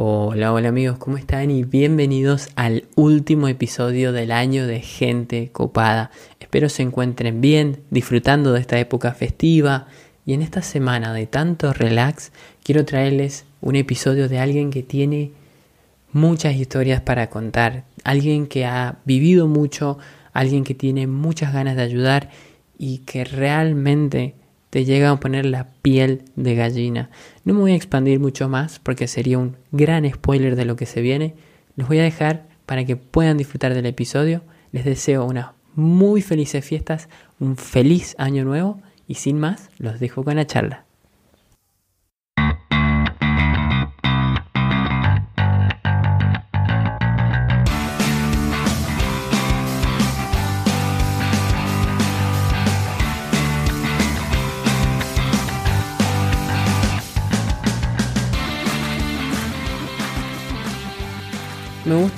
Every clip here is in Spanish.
Hola, hola amigos, ¿cómo están? Y bienvenidos al último episodio del año de Gente Copada. Espero se encuentren bien, disfrutando de esta época festiva. Y en esta semana de tanto relax, quiero traerles un episodio de alguien que tiene muchas historias para contar. Alguien que ha vivido mucho, alguien que tiene muchas ganas de ayudar y que realmente te llega a poner la piel de gallina. No me voy a expandir mucho más porque sería un gran spoiler de lo que se viene. Los voy a dejar para que puedan disfrutar del episodio. Les deseo unas muy felices fiestas, un feliz año nuevo y sin más, los dejo con la charla.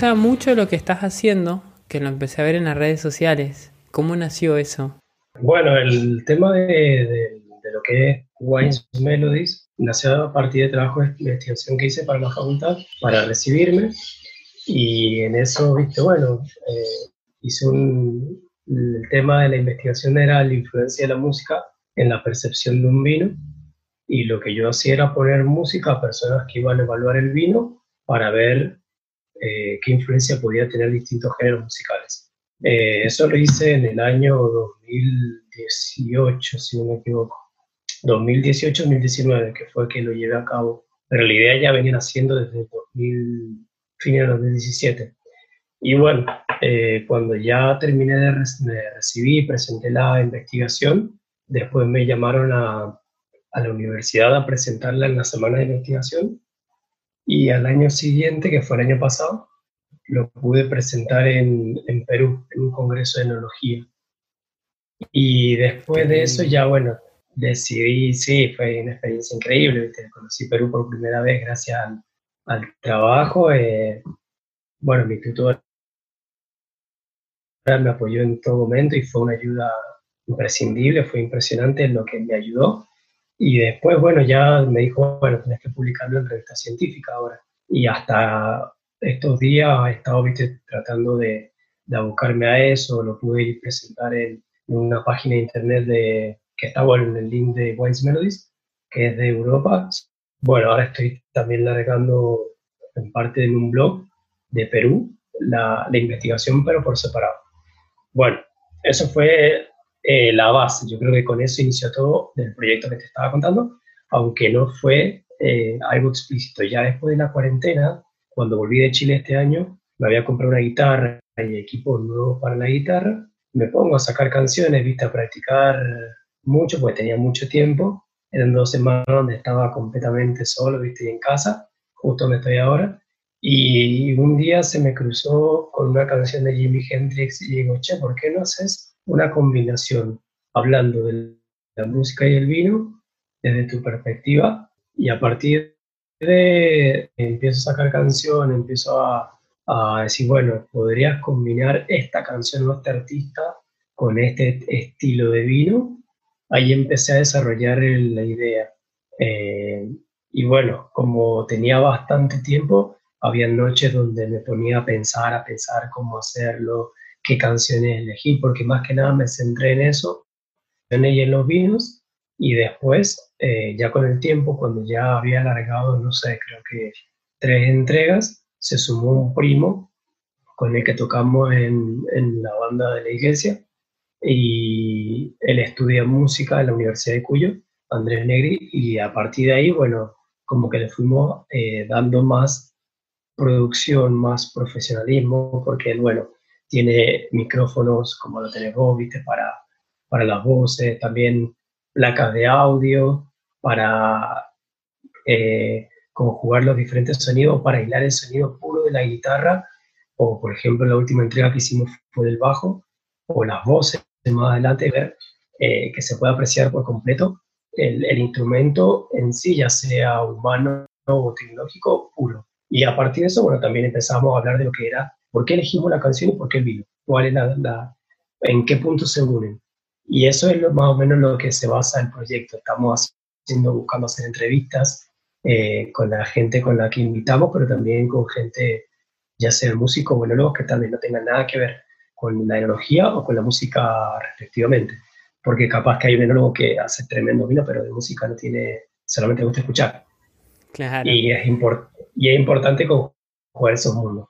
Gusta mucho lo que estás haciendo, que lo empecé a ver en las redes sociales. ¿Cómo nació eso? Bueno, el tema de, lo que es Wines Melodies nació a partir de trabajo de investigación que hice para la facultad, para recibirme. Y en eso, viste, bueno, eh, hice un. El tema de la investigación era la influencia de la música en la percepción de un vino. Y lo que yo hacía era poner música a personas que iban a evaluar el vino para ver eh, qué influencia podía tener distintos géneros musicales. Eh, eso lo hice en el año 2018, si no me equivoco. 2018-2019, que fue que lo llevé a cabo. Pero la idea ya venía haciendo desde 2000, fin de 2017. Y bueno, eh, cuando ya terminé de, recibir y presenté la investigación, después me llamaron a, a la universidad a presentarla en la semana de investigación y al año siguiente, que fue el año pasado, lo pude presentar en, en Perú, en un congreso de enología. Y después de eso ya, bueno, decidí, sí, fue una experiencia increíble, ¿viste? conocí Perú por primera vez gracias al, al trabajo. Eh, bueno, mi tutor me apoyó en todo momento y fue una ayuda imprescindible, fue impresionante lo que me ayudó. Y después, bueno, ya me dijo, bueno, tenés que publicarlo en revista científica ahora. Y hasta estos días he estado, viste, tratando de, de abocarme a eso, lo pude presentar en, una página de internet de, que está bueno, en el link de Wines Melodies, que es de Europa. Bueno, ahora estoy también largando en parte en un blog de Perú la, la investigación, pero por separado. Bueno, eso fue eh, la base. Yo creo que con eso inició todo del proyecto que te estaba contando, aunque no fue eh, algo explícito. Ya después de la cuarentena, cuando volví de Chile este año, me había comprado una guitarra y equipo nuevo para la guitarra. Me pongo a sacar canciones, viste, a practicar mucho, porque tenía mucho tiempo. Eran dos semanas donde estaba completamente solo, viste, en casa, justo donde estoy ahora. Y un día se me cruzó con una canción de Jimi Hendrix y digo, che, ¿por qué no haces una combinación hablando de la música y el vino desde tu perspectiva y a partir de empiezo a sacar canción, empiezo a, a decir, bueno, podrías combinar esta canción o este artista con este estilo de vino. Ahí empecé a desarrollar la idea. Eh, y bueno, como tenía bastante tiempo, había noches donde me ponía a pensar, a pensar cómo hacerlo, qué canciones elegí, porque más que nada me centré en eso, en ella en los vinos, y después, eh, ya con el tiempo, cuando ya había alargado, no sé, creo que tres entregas, se sumó un primo con el que tocamos en, en la banda de la iglesia, y él estudia música en la Universidad de Cuyo, Andrés Negri, y a partir de ahí, bueno, como que le fuimos eh, dando más producción, más profesionalismo, porque bueno, tiene micrófonos como lo tenés vos, ¿viste? Para, para las voces, también placas de audio, para eh, conjugar los diferentes sonidos, para aislar el sonido puro de la guitarra, o por ejemplo la última entrega que hicimos fue del bajo, o las voces más adelante, ver eh, que se pueda apreciar por completo el, el instrumento en sí, ya sea humano o tecnológico puro. Y a partir de eso, bueno, también empezamos a hablar de lo que era ¿Por qué elegimos la canción y por qué el vino? ¿Cuál es la, ¿En qué puntos se unen? Y eso es lo, más o menos lo que se basa el proyecto. Estamos haciendo, buscando hacer entrevistas eh, con la gente con la que invitamos, pero también con gente, ya sea músicos o enólogos que vez no tengan nada que ver con la enología o con la música respectivamente. Porque capaz que hay un enólogo que hace tremendo vino, pero de música no tiene, solamente gusta escuchar. Claro. Y es, y es importante jugar esos mundos.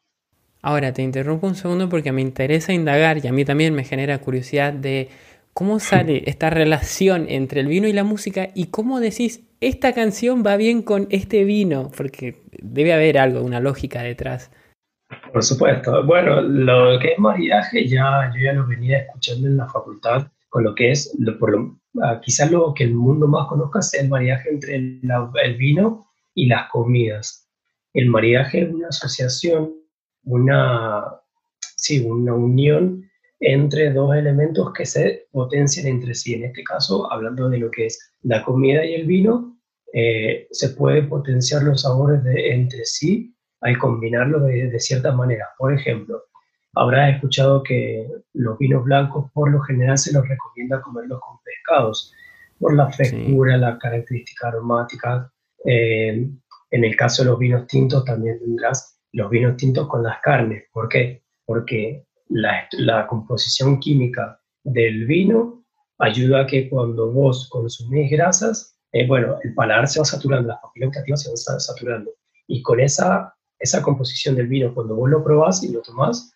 Ahora, te interrumpo un segundo porque me interesa indagar y a mí también me genera curiosidad de cómo sale esta relación entre el vino y la música y cómo decís, esta canción va bien con este vino, porque debe haber algo, una lógica detrás. Por supuesto. Bueno, lo que es maridaje ya yo ya lo venía escuchando en la facultad con lo que es, por lo, ah, quizás lo que el mundo más conozca es el maridaje entre el vino y las comidas. El maridaje es una asociación una, sí, una unión entre dos elementos que se potencian entre sí. En este caso, hablando de lo que es la comida y el vino, eh, se pueden potenciar los sabores de, entre sí al combinarlos de, cierta manera. Por ejemplo, habrás escuchado que los vinos blancos por lo general se los recomienda comerlos con pescados, por la frescura, la característica aromática. Eh, en el caso de los vinos tintos también tendrás los vinos tintos con las carnes. ¿Por qué? Porque la, composición química del vino ayuda a que cuando vos consumís grasas, eh, bueno, el paladar se va saturando, las papilas gustativas se van saturando. Y con esa, esa composición del vino, cuando vos lo probás y lo tomás,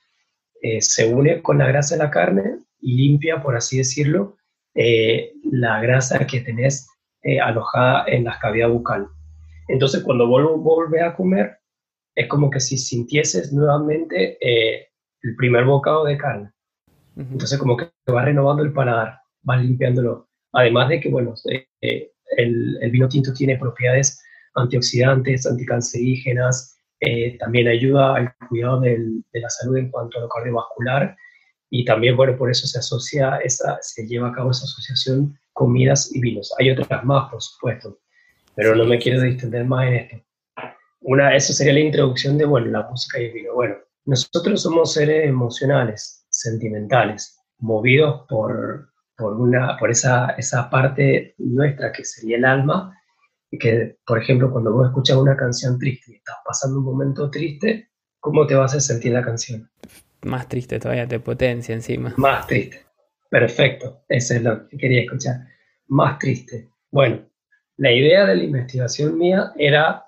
eh, se une con la grasa de la carne y limpia, por así decirlo, eh, la grasa que tenés alojada en la cavidad bucal. Entonces, cuando volvés a comer, es como que si sintieses nuevamente eh, el primer bocado de carne. Entonces como que va renovando el paladar, va limpiándolo. Además de que, bueno, eh, eh, el, el, vino tinto tiene propiedades antioxidantes, anticancerígenas, también ayuda al cuidado del, de la salud en cuanto a lo cardiovascular y también, bueno, por eso se asocia, esa, se lleva a cabo esa asociación comidas y vinos. Hay otras más, por supuesto, pero no me quiero distender más en esto una, eso sería la introducción de, bueno, la música y el vino. Bueno, nosotros somos seres emocionales, sentimentales, movidos por, por, una, por esa, esa parte nuestra que sería el alma, y que, por ejemplo, cuando vos escuchas una canción triste y estás pasando un momento triste, ¿cómo te vas a sentir la canción? Más triste todavía, te potencia encima. Más triste. Perfecto, eso es lo que quería escuchar. Más triste. Bueno, la idea de la investigación mía era,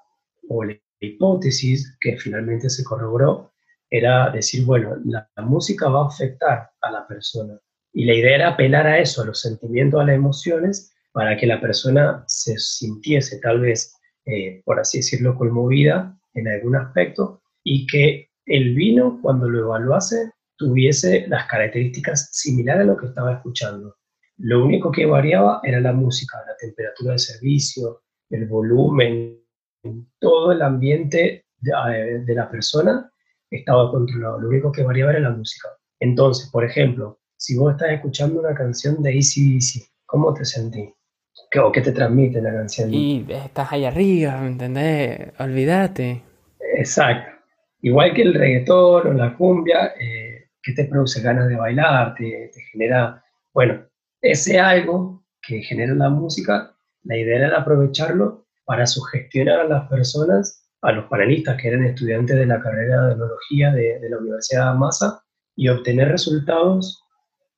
o hipótesis que finalmente se corroboró era decir, bueno, la, música va a afectar a la persona. Y la idea era apelar a eso, a los sentimientos, a las emociones, para que la persona se sintiese tal vez, eh, por así decirlo, conmovida en algún aspecto y que el vino, cuando lo evaluase, tuviese las características similares a lo que estaba escuchando. Lo único que variaba era la música, la temperatura de servicio, el volumen, todo el ambiente eh, de, la persona estaba controlado. Lo único que variaba era la música. Entonces, por ejemplo, si vos estás escuchando una canción de ACDC, ¿cómo te sentís? ¿Qué, ¿O qué te transmite la canción? Y estás ahí arriba, ¿me entendés? Olvídate. Exacto. Igual que el reggaetón o la cumbia, eh, que te produce ganas de bailar, te, te genera, bueno, ese algo que genera la música, la idea era aprovecharlo para sugestionar a las personas, a los panelistas que eran estudiantes de la carrera de enología de, la Universidad de Massa, y obtener resultados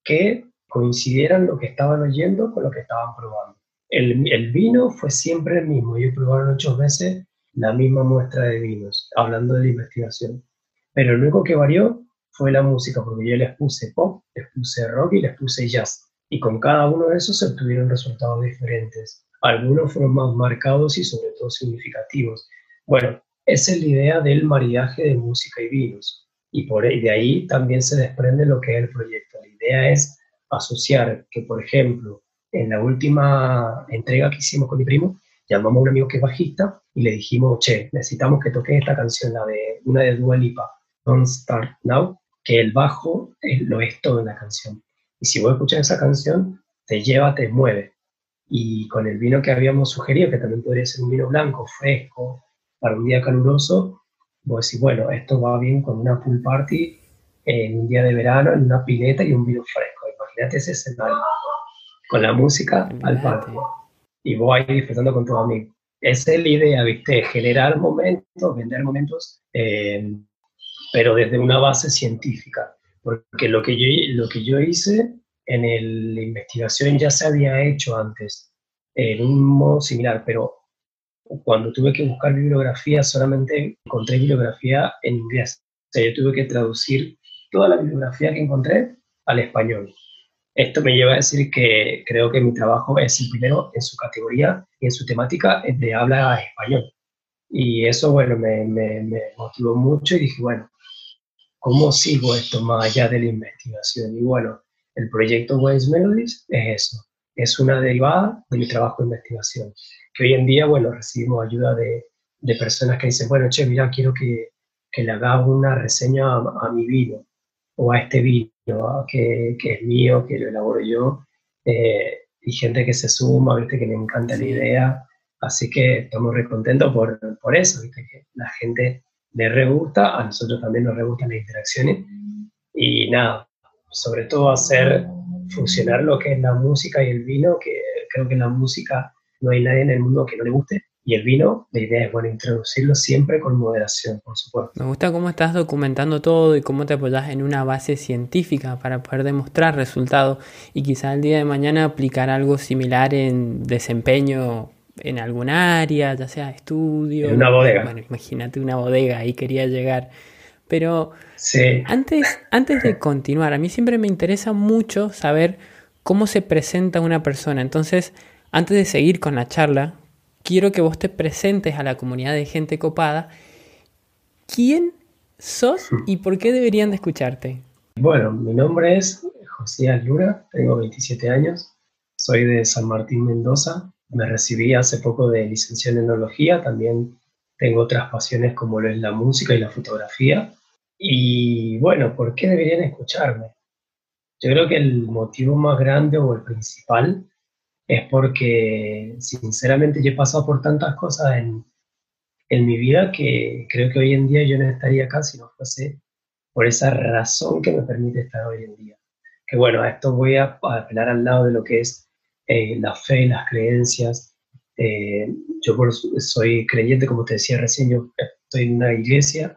que coincidieran lo que estaban oyendo con lo que estaban probando. El, el vino fue siempre el mismo, ellos probaron ocho veces la misma muestra de vinos, hablando de la investigación. Pero lo único que varió fue la música, porque yo les puse pop, les puse rock y les puse jazz. Y con cada uno de esos se obtuvieron resultados diferentes. Algunos fueron más marcados y sobre todo significativos. Bueno, esa es la idea del maridaje de música y vinos. Y, por, de ahí también se desprende lo que es el proyecto. La idea es asociar que, por ejemplo, en la última entrega que hicimos con mi primo, llamamos a un amigo que es bajista y le dijimos, che, necesitamos que toques esta canción, la de una de Dua Lipa, Don't Start Now, que el bajo lo es todo en la canción. Y si vos escuchas esa canción, te lleva, te mueve y con el vino que habíamos sugerido, que también podría ser un vino blanco, fresco, para un día caluroso, vos decís, bueno, esto va bien con una pool party en un día de verano, en una pileta y un vino fresco. Imagínate ese escenario, con la música al patio, y vos ahí disfrutando con tus amigos. esa es la idea, ¿viste? Generar momentos, vender momentos, eh, pero desde una base científica. Porque lo que yo, lo que yo hice en la investigación ya se había hecho antes, en un modo similar, pero cuando tuve que buscar bibliografía solamente encontré bibliografía en inglés. O sea, yo tuve que traducir toda la bibliografía que encontré al español. Esto me lleva a decir que creo que mi trabajo es el primero en su categoría y en su temática de habla español. Y eso, bueno, me, me, me motivó mucho y dije, bueno, ¿cómo sigo esto más allá de la investigación? Y bueno, el proyecto Waves Melodies es eso, es una derivada de mi trabajo de investigación. Que hoy en día, bueno, recibimos ayuda de, de personas que dicen, bueno, che, mira, quiero que, que le haga una reseña a, mi vino o a este vino que, que, es mío, que lo elaboro yo. Eh, y gente que se suma, ¿viste? que le encanta la idea. Así que estamos re contentos por, por eso, ¿viste? que la gente le re gusta, a nosotros también nos re gustan las interacciones. Y nada, sobre todo hacer funcionar lo que es la música y el vino, que creo que en la música no hay nadie en el mundo que no le guste. Y el vino, la idea es, bueno, introducirlo siempre con moderación, por supuesto. Me gusta cómo estás documentando todo y cómo te apoyas en una base científica para poder demostrar resultados y quizá el día de mañana aplicar algo similar en desempeño en algún área, ya sea estudio. En una bodega. Bueno, imagínate una bodega, ahí quería llegar. Pero sí. antes, antes de continuar, a mí siempre me interesa mucho saber cómo se presenta una persona. Entonces, antes de seguir con la charla, quiero que vos te presentes a la comunidad de gente copada. ¿Quién sos y por qué deberían de escucharte? Bueno, mi nombre es José Alura, tengo 27 años, soy de San Martín, Mendoza. Me recibí hace poco de licenciado en enología, también tengo otras pasiones como lo es la música y la fotografía. Y bueno, ¿por qué deberían escucharme? Yo creo que el motivo más grande o el principal es porque sinceramente yo he pasado por tantas cosas en, en mi vida que creo que hoy en día yo no estaría acá si no fuese por esa razón que me permite estar hoy en día. Que bueno, a esto voy a apelar al lado de lo que es eh, la fe, las creencias. Eh, yo soy creyente, como te decía recién, yo estoy en una iglesia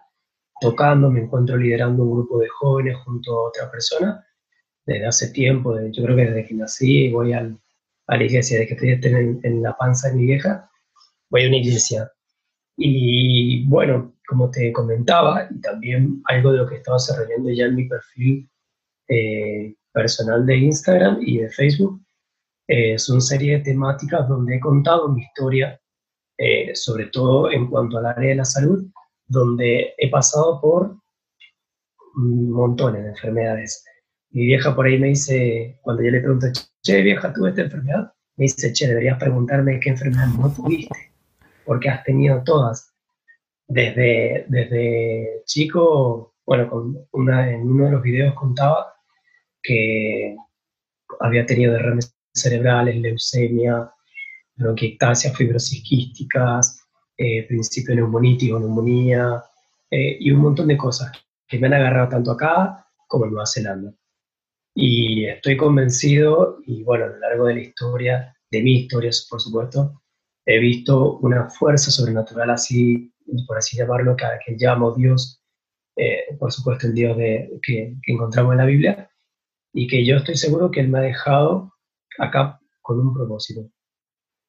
tocando, me encuentro liderando un grupo de jóvenes junto a otra persona desde hace tiempo, yo creo que desde que nací voy a la iglesia, desde que estoy en, en, la panza de mi vieja, voy a una iglesia. Y bueno, como te comentaba, y también algo de lo que estaba desarrollando ya en mi perfil eh, personal de Instagram y de Facebook, eh, son serie de temáticas donde he contado mi historia, eh, sobre todo en cuanto al área de la salud, donde he pasado por montones de enfermedades. Mi vieja por ahí me dice, cuando yo le pregunto, che, vieja, ¿tuve esta enfermedad? Me dice, che, deberías preguntarme qué enfermedad no tuviste, porque has tenido todas. Desde, desde chico, bueno, con una, en uno de los videos contaba que había tenido derrames cerebrales, leucemia, bronquiectasia, fibrosis quísticas, eh, principio neumonítico, neumonía eh, y un montón de cosas que me han agarrado tanto acá como en Nueva Zelanda. Y estoy convencido, y bueno, a lo largo de la historia, de mi historia, por supuesto, he visto una fuerza sobrenatural, así, por así llamarlo, que, que llamo Dios, eh, por supuesto el Dios de, que, encontramos en la Biblia, y que yo estoy seguro que Él me ha dejado acá con un propósito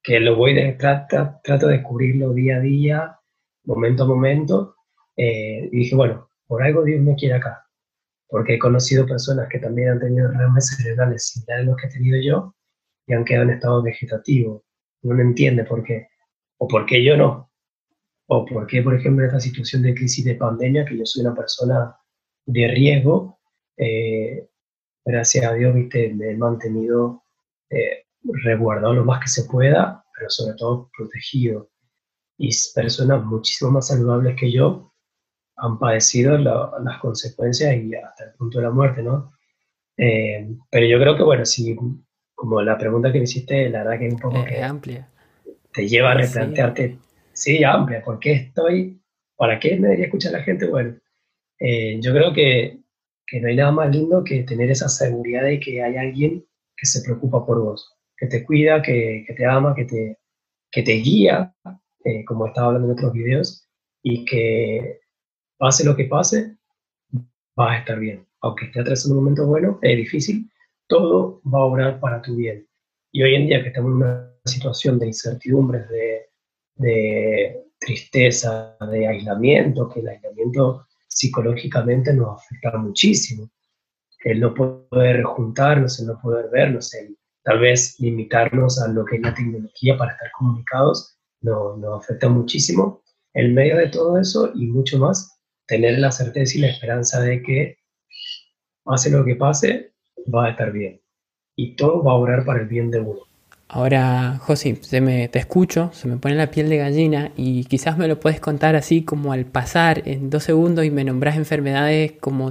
que lo voy de, trato, trato de descubrirlo día a día, momento a momento, eh, y dije, bueno, por algo Dios me quiere acá, porque he conocido personas que también han tenido derrames cerebrales similares a los que he tenido yo y han quedado en estado vegetativo. No entiende por qué, o por qué yo no, o por qué, por ejemplo, en esta situación de crisis de pandemia, que yo soy una persona de riesgo, eh, gracias a Dios, viste, me he mantenido eh, resguardado lo más que se pueda, pero sobre todo protegido. Y personas muchísimo más saludables que yo han padecido las consecuencias y hasta el punto de la muerte, ¿no? Eh, pero yo creo que, bueno, si, como la pregunta que me hiciste, la verdad que es un poco... que amplia. Te lleva a replantearte, sí. amplia, ¿por qué estoy? ¿Para qué me debería escuchar la gente? Bueno, eh, yo creo que, que no hay nada más lindo que tener esa seguridad de que hay alguien que se preocupa por vos que te cuida, que, te ama, que te, que te guía eh, como estaba hablando en otros videos, y que pase lo que pase, vas a estar bien. Aunque esté atravesando un momento bueno, es difícil, todo va a obrar para tu bien. Y hoy en día que estamos en una situación de incertidumbres, de, de tristeza, de aislamiento, que el aislamiento psicológicamente nos afecta muchísimo. El no poder juntarnos, el no poder vernos, el tal vez limitarnos a lo que es la tecnología para estar comunicados, nos, afecta muchísimo. En medio de todo eso y mucho más, tener la certeza y la esperanza de que pase lo que pase, va a estar bien. Y todo va a obrar para el bien de uno. Ahora, José, se me, te escucho, se me pone la piel de gallina y quizás me lo puedes contar así como al pasar en dos segundos y me nombras enfermedades como,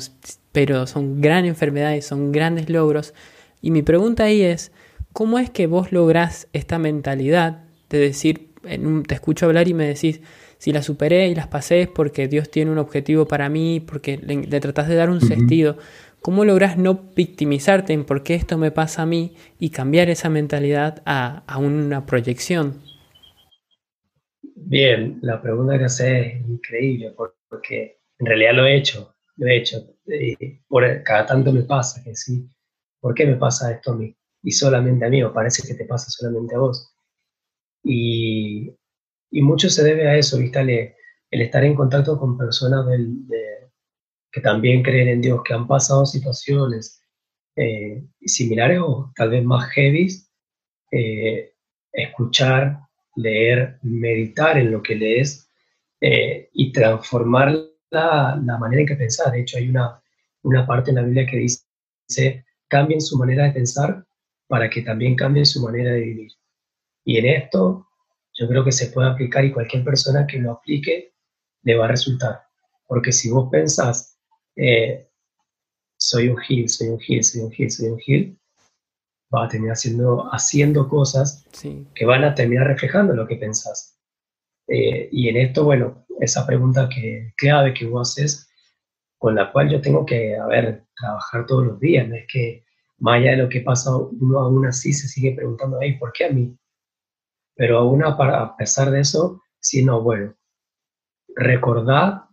pero son grandes enfermedades, son grandes logros. Y mi pregunta ahí es, ¿cómo es que vos lográs esta mentalidad de decir, en te escucho hablar y me decís, si las superé y las pasé es porque Dios tiene un objetivo para mí, porque le, tratás de dar un sentido. ¿Cómo logras no victimizarte en por qué esto me pasa a mí y cambiar esa mentalidad a, una proyección? Bien, la pregunta que haces es increíble porque en realidad lo he hecho, lo he hecho. Por, cada tanto me pasa que sí, ¿por qué me pasa esto a mí? Y solamente a mí, o parece que te pasa solamente a vos. Y, mucho se debe a eso, ¿viste? El, estar en contacto con personas del, de, que también creen en Dios, que han pasado situaciones eh, similares o tal vez más heavy, eh, escuchar, leer, meditar en lo que lees eh, y transformar la, la, manera en que pensar. De hecho, hay una, una parte en la Biblia que dice, cambien su manera de pensar para que también cambien su manera de vivir. Y en esto yo creo que se puede aplicar y cualquier persona que lo aplique le va a resultar. Porque si vos pensás eh, soy un gil, soy un gil, soy un gil, soy un gil, va a terminar haciendo, haciendo cosas que van a terminar reflejando lo que pensás. Eh, y en esto, bueno, esa pregunta que, clave que vos haces, con la cual yo tengo que, a ver, trabajar todos los días, no es que más allá de lo que pasa, uno aún así se sigue preguntando, ¿por qué a mí? Pero aún a, a pesar de eso, sí, no, bueno, recordar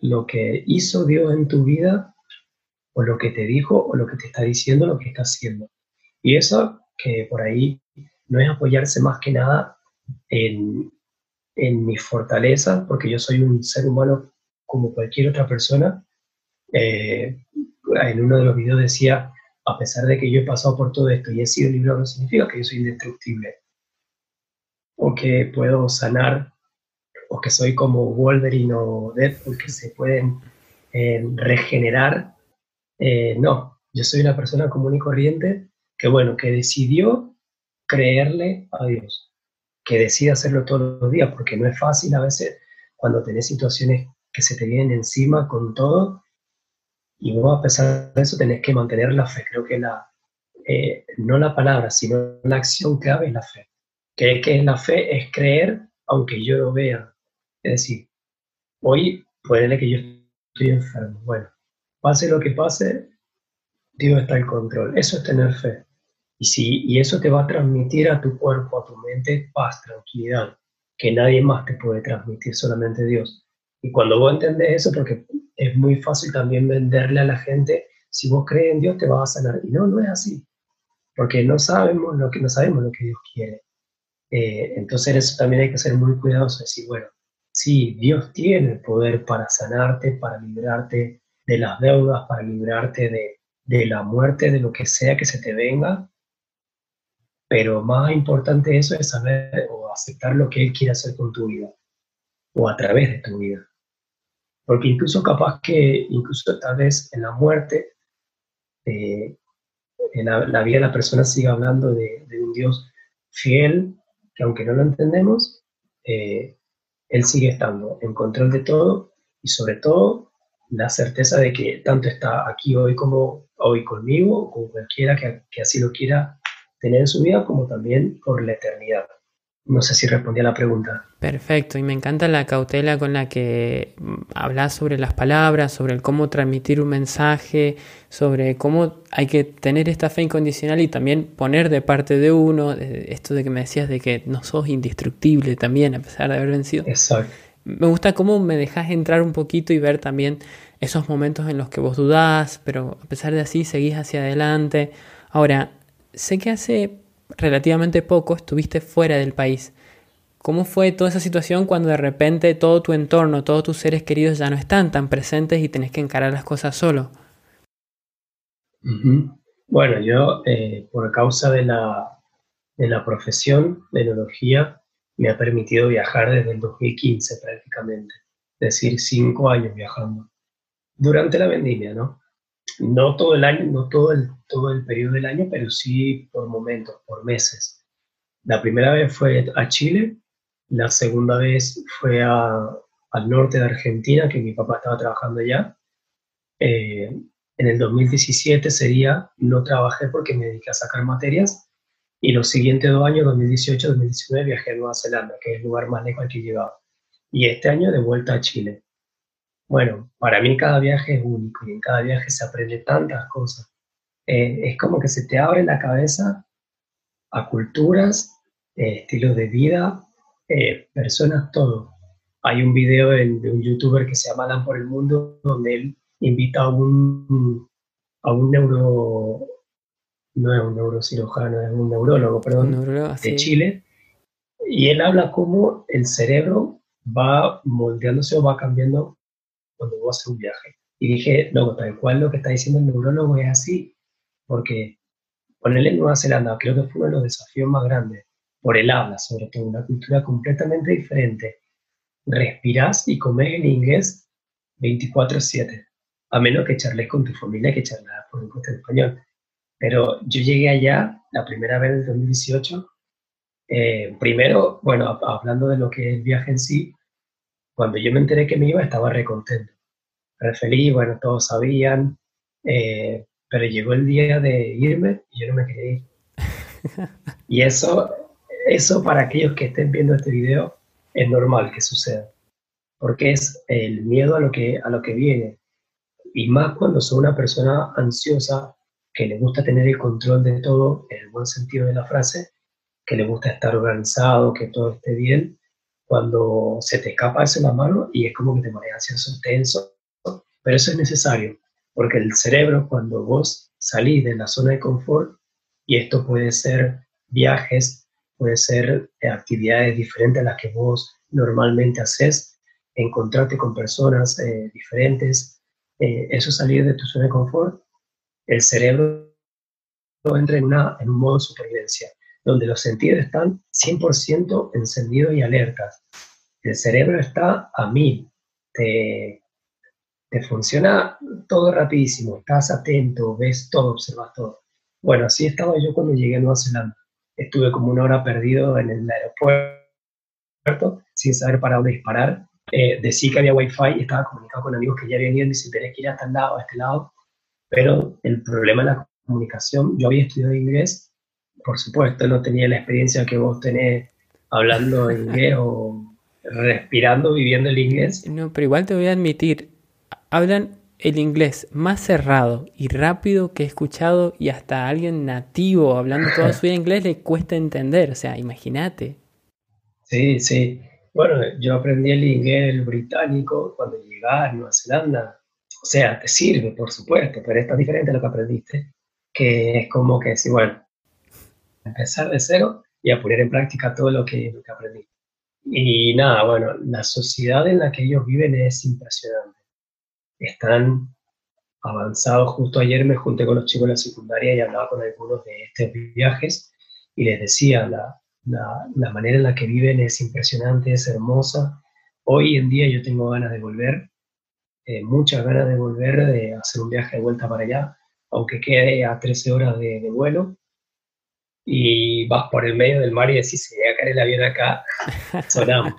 lo que hizo Dios en tu vida o lo que te dijo o lo que te está diciendo, lo que está haciendo. Y eso que por ahí no es apoyarse más que nada en, en mi fortaleza, porque yo soy un ser humano como cualquier otra persona. Eh, en uno de los videos decía, a pesar de que yo he pasado por todo esto y he sido librado, no significa que yo soy indestructible o que puedo sanar o que soy como Wolverine o Deadpool que se pueden eh, regenerar. Eh, no, yo soy una persona común y corriente que, bueno, que decidió creerle a Dios, que decide hacerlo todos los días, porque no es fácil a veces cuando tenés situaciones que se te vienen encima con todo, y vos a pesar de eso tenés que mantener la fe. Creo que la, eh, no la palabra, sino la acción clave es la fe. Que, que la fe es creer aunque yo lo vea, es decir, hoy puede que yo estoy enfermo. Bueno, pase lo que pase, Dios está en control. Eso es tener fe. Y, si, y eso te va a transmitir a tu cuerpo, a tu mente, paz, tranquilidad, que nadie más te puede transmitir, solamente Dios. Y cuando vos entendés eso, porque es muy fácil también venderle a la gente, si vos crees en Dios te va a sanar. Y no, no es así, porque no sabemos lo que, no sabemos lo que Dios quiere. Eh, entonces eso también hay que ser muy cuidadoso, decir, bueno, Sí, Dios tiene el poder para sanarte, para librarte de las deudas, para librarte de, la muerte, de lo que sea que se te venga. Pero más importante eso es saber o aceptar lo que Él quiere hacer con tu vida o a través de tu vida. Porque incluso capaz que, incluso tal vez en la muerte, eh, en la, vida de la persona siga hablando de, un Dios fiel, que aunque no lo entendemos, eh, él sigue estando en control de todo y sobre todo la certeza de que tanto está aquí hoy como hoy conmigo, con cualquiera que, así lo quiera tener en su vida, como también por la eternidad. No sé si respondí a la pregunta. Perfecto, y me encanta la cautela con la que hablas sobre las palabras, sobre el cómo transmitir un mensaje, sobre cómo hay que tener esta fe incondicional y también poner de parte de uno, esto de que me decías de que no sos indestructible también, a pesar de haber vencido. Exacto. Me gusta cómo me dejas entrar un poquito y ver también esos momentos en los que vos dudás, pero a pesar de así seguís hacia adelante. Ahora, sé que hace relativamente poco estuviste fuera del país. ¿Cómo fue toda esa situación cuando de repente todo tu entorno, todos tus seres queridos ya no están tan presentes y tenés que encarar las cosas solo? Bueno, yo eh, por causa de la, de la profesión de enología me ha permitido viajar desde el 2015 prácticamente, es decir, cinco años viajando. Durante la vendimia, ¿no? No todo el año, no todo el, todo el periodo del año, pero sí por momentos, por meses. La primera vez fue a Chile, la segunda vez fue al norte de Argentina, que mi papá estaba trabajando allá. Eh, en el 2017 sería, no trabajé porque me dediqué a sacar materias, y los siguientes dos años, 2018-2019, viajé a Nueva Zelanda, que es el lugar más lejos al que llegaba. Y este año de vuelta a Chile. Bueno, para mí cada viaje es único y en cada viaje se aprende tantas cosas. Eh, es como que se te abre la cabeza a culturas, eh, estilos de vida, eh, personas, todo. Hay un video de, un youtuber que se llama Dan por el Mundo donde él invita a un, a un neuro, no es un neurocirujano, es un neurólogo, perdón, de Chile, y él habla cómo el cerebro va moldeándose o va cambiando cuando vos haces un viaje. Y dije, luego, tal cual lo que está diciendo el neurólogo es así, porque ponerle en Nueva Zelanda creo que fue uno de los desafíos más grandes, por el habla, sobre todo, una cultura completamente diferente. Respirás y comes en inglés 24/7, a menos que charles con tu familia, que charles por un en español. Pero yo llegué allá la primera vez en 2018. Eh, primero, bueno, hablando de lo que es el viaje en sí, cuando yo me enteré que me iba, estaba recontento, re feliz, bueno, todos sabían, eh, pero llegó el día de irme y yo no me quería ir. Y eso, eso para aquellos que estén viendo este video es normal que suceda, porque es el miedo a lo que, a lo que viene. Y más cuando soy una persona ansiosa que le gusta tener el control de todo, en el buen sentido de la frase, que le gusta estar organizado, que todo esté bien, cuando se te escapa eso en la mano y es como que te pones ansioso, tenso, pero eso es necesario, porque el cerebro cuando vos salís de la zona de confort, y esto puede ser viajes, puede ser eh, actividades diferentes a las que vos normalmente haces, encontrarte con personas eh, diferentes, eh, eso salir de tu zona de confort, el cerebro entra en, una, en un modo de supervivencia donde los sentidos están 100% encendidos y alertas. El cerebro está a mil, te, te funciona todo rapidísimo, estás atento, ves todo, observas todo. Bueno, así estaba yo cuando llegué a Nueva Zelanda. Estuve como una hora perdido en el aeropuerto, sin saber para dónde disparar. Eh, que había wifi y estaba comunicado con amigos que ya habían ido y que ir lado, a este lado. Pero el problema de la comunicación, yo había estudiado inglés por supuesto, no tenía la experiencia que vos tenés hablando inglés o respirando, viviendo el inglés. No, pero igual te voy a admitir, hablan el inglés más cerrado y rápido que he escuchado y hasta a alguien nativo hablando todo su inglés le cuesta entender, o sea, imagínate. Sí, sí. Bueno, yo aprendí el inglés británico cuando llegué a Nueva Zelanda. O sea, te sirve, por supuesto, pero es tan diferente a lo que aprendiste que es como que si, bueno, empezar de cero y a poner en práctica todo lo que, aprendí. Y nada, bueno, la sociedad en la que ellos viven es impresionante. Están avanzados. Justo ayer me junté con los chicos de la secundaria y hablaba con algunos de estos viajes y les decía, la, la, la manera en la que viven es impresionante, es hermosa. Hoy en día yo tengo ganas de volver, eh, muchas ganas de volver, de hacer un viaje de vuelta para allá, aunque quede a 13 horas de vuelo y vas por el medio del mar y decís, si llega a caer el avión acá, sonamos.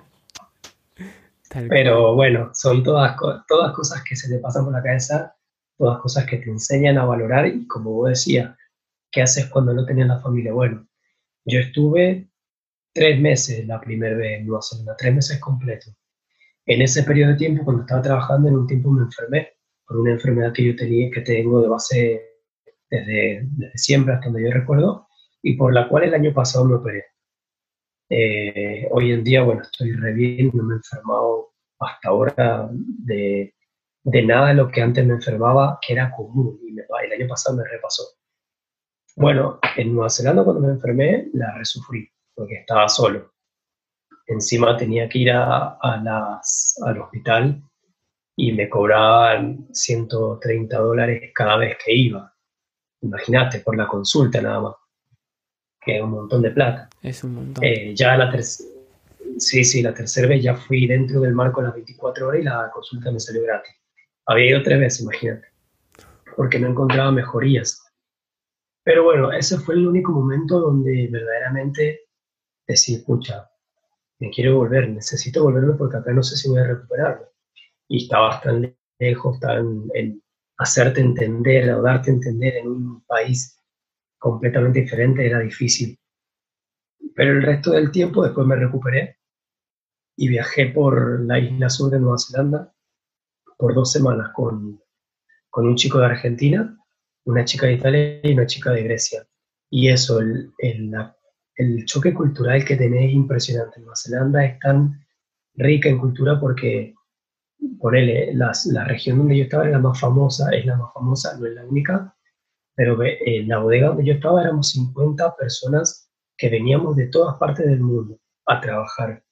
Pero bueno, son todas, todas cosas que se te pasan por la cabeza, todas cosas que te enseñan a valorar y como vos decías, ¿qué haces cuando no tenías la familia? Bueno, yo estuve tres meses la primera vez en Nueva Zelanda, tres meses completos. En ese periodo de tiempo, cuando estaba trabajando, en un tiempo me enfermé por una enfermedad que yo tenía, que tengo de base desde, desde siempre hasta donde yo recuerdo, y por la cual el año pasado me operé. Eh, hoy en día, bueno, estoy re no me he enfermado hasta ahora de, de nada de lo que antes me enfermaba, que era común, y el año pasado me repasó. Bueno, en Nueva Zelanda cuando me enfermé, la resufrí, porque estaba solo. Encima tenía que ir a, a las, al hospital y me cobraban 130 dólares cada vez que iba. Imagínate, por la consulta nada más que es un montón de plata. Es un montón. Eh, ya la tercera, sí, sí, la tercera vez ya fui dentro del marco de las 24 horas y la consulta me salió gratis. Había ido tres veces, imagínate, porque no encontraba mejorías. Pero bueno, ese fue el único momento donde verdaderamente decí, escucha, me quiero volver, necesito volverme porque acá no sé si voy a recuperarme. Y estabas tan lejos, tan en hacerte entender o darte a entender en un país completamente diferente, era difícil. Pero el resto del tiempo después me recuperé y viajé por la isla sur de Nueva Zelanda por dos semanas con, con un chico de Argentina, una chica de Italia y una chica de Grecia. Y eso, el, el, el choque cultural que tenéis impresionante. Nueva Zelanda es tan rica en cultura porque, ponele, las, la región donde yo estaba era la más famosa, es la más famosa, no es la única, pero en la bodega donde yo estaba éramos 50 personas que veníamos de todas partes del mundo a trabajar,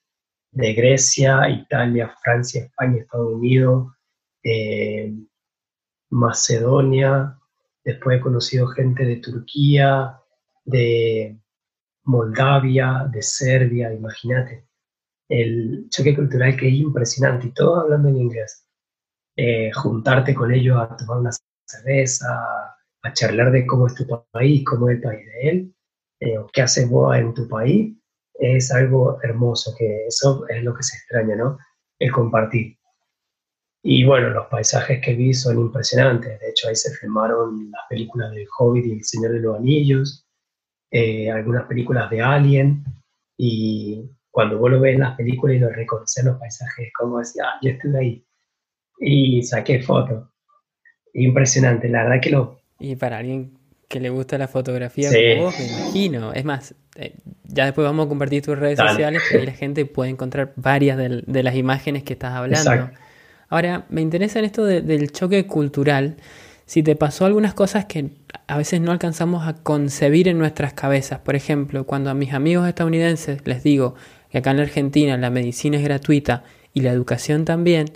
de Grecia, Italia, Francia, España, Estados Unidos, eh, Macedonia, después he conocido gente de Turquía, de Moldavia, de Serbia, imagínate, el choque cultural que es impresionante y todos hablando en inglés. Eh, juntarte con ellos a tomar una cerveza, a charlar de cómo es tu país, cómo es el país de él, eh, qué haces vos en tu país, es algo hermoso, que eso es lo que se extraña, ¿no? El compartir. Y bueno, los paisajes que vi son impresionantes. De hecho, ahí se filmaron las películas del Hobbit y El Señor de los Anillos, eh, algunas películas de Alien. Y cuando vos lo ves en las películas y lo reconoces los paisajes, como decía, ah, yo estuve ahí. Y saqué fotos. Impresionante. La verdad que lo, y para alguien que le gusta la fotografía como vos, me imagino. Es más, eh, ya después vamos a compartir tus redes sociales, que ahí la gente puede encontrar varias de, las imágenes que estás hablando. Ahora, me interesa en esto del choque cultural, si te pasó algunas cosas que a veces no alcanzamos a concebir en nuestras cabezas. Por ejemplo, cuando a mis amigos estadounidenses les digo que acá en Argentina la medicina es gratuita y la educación también,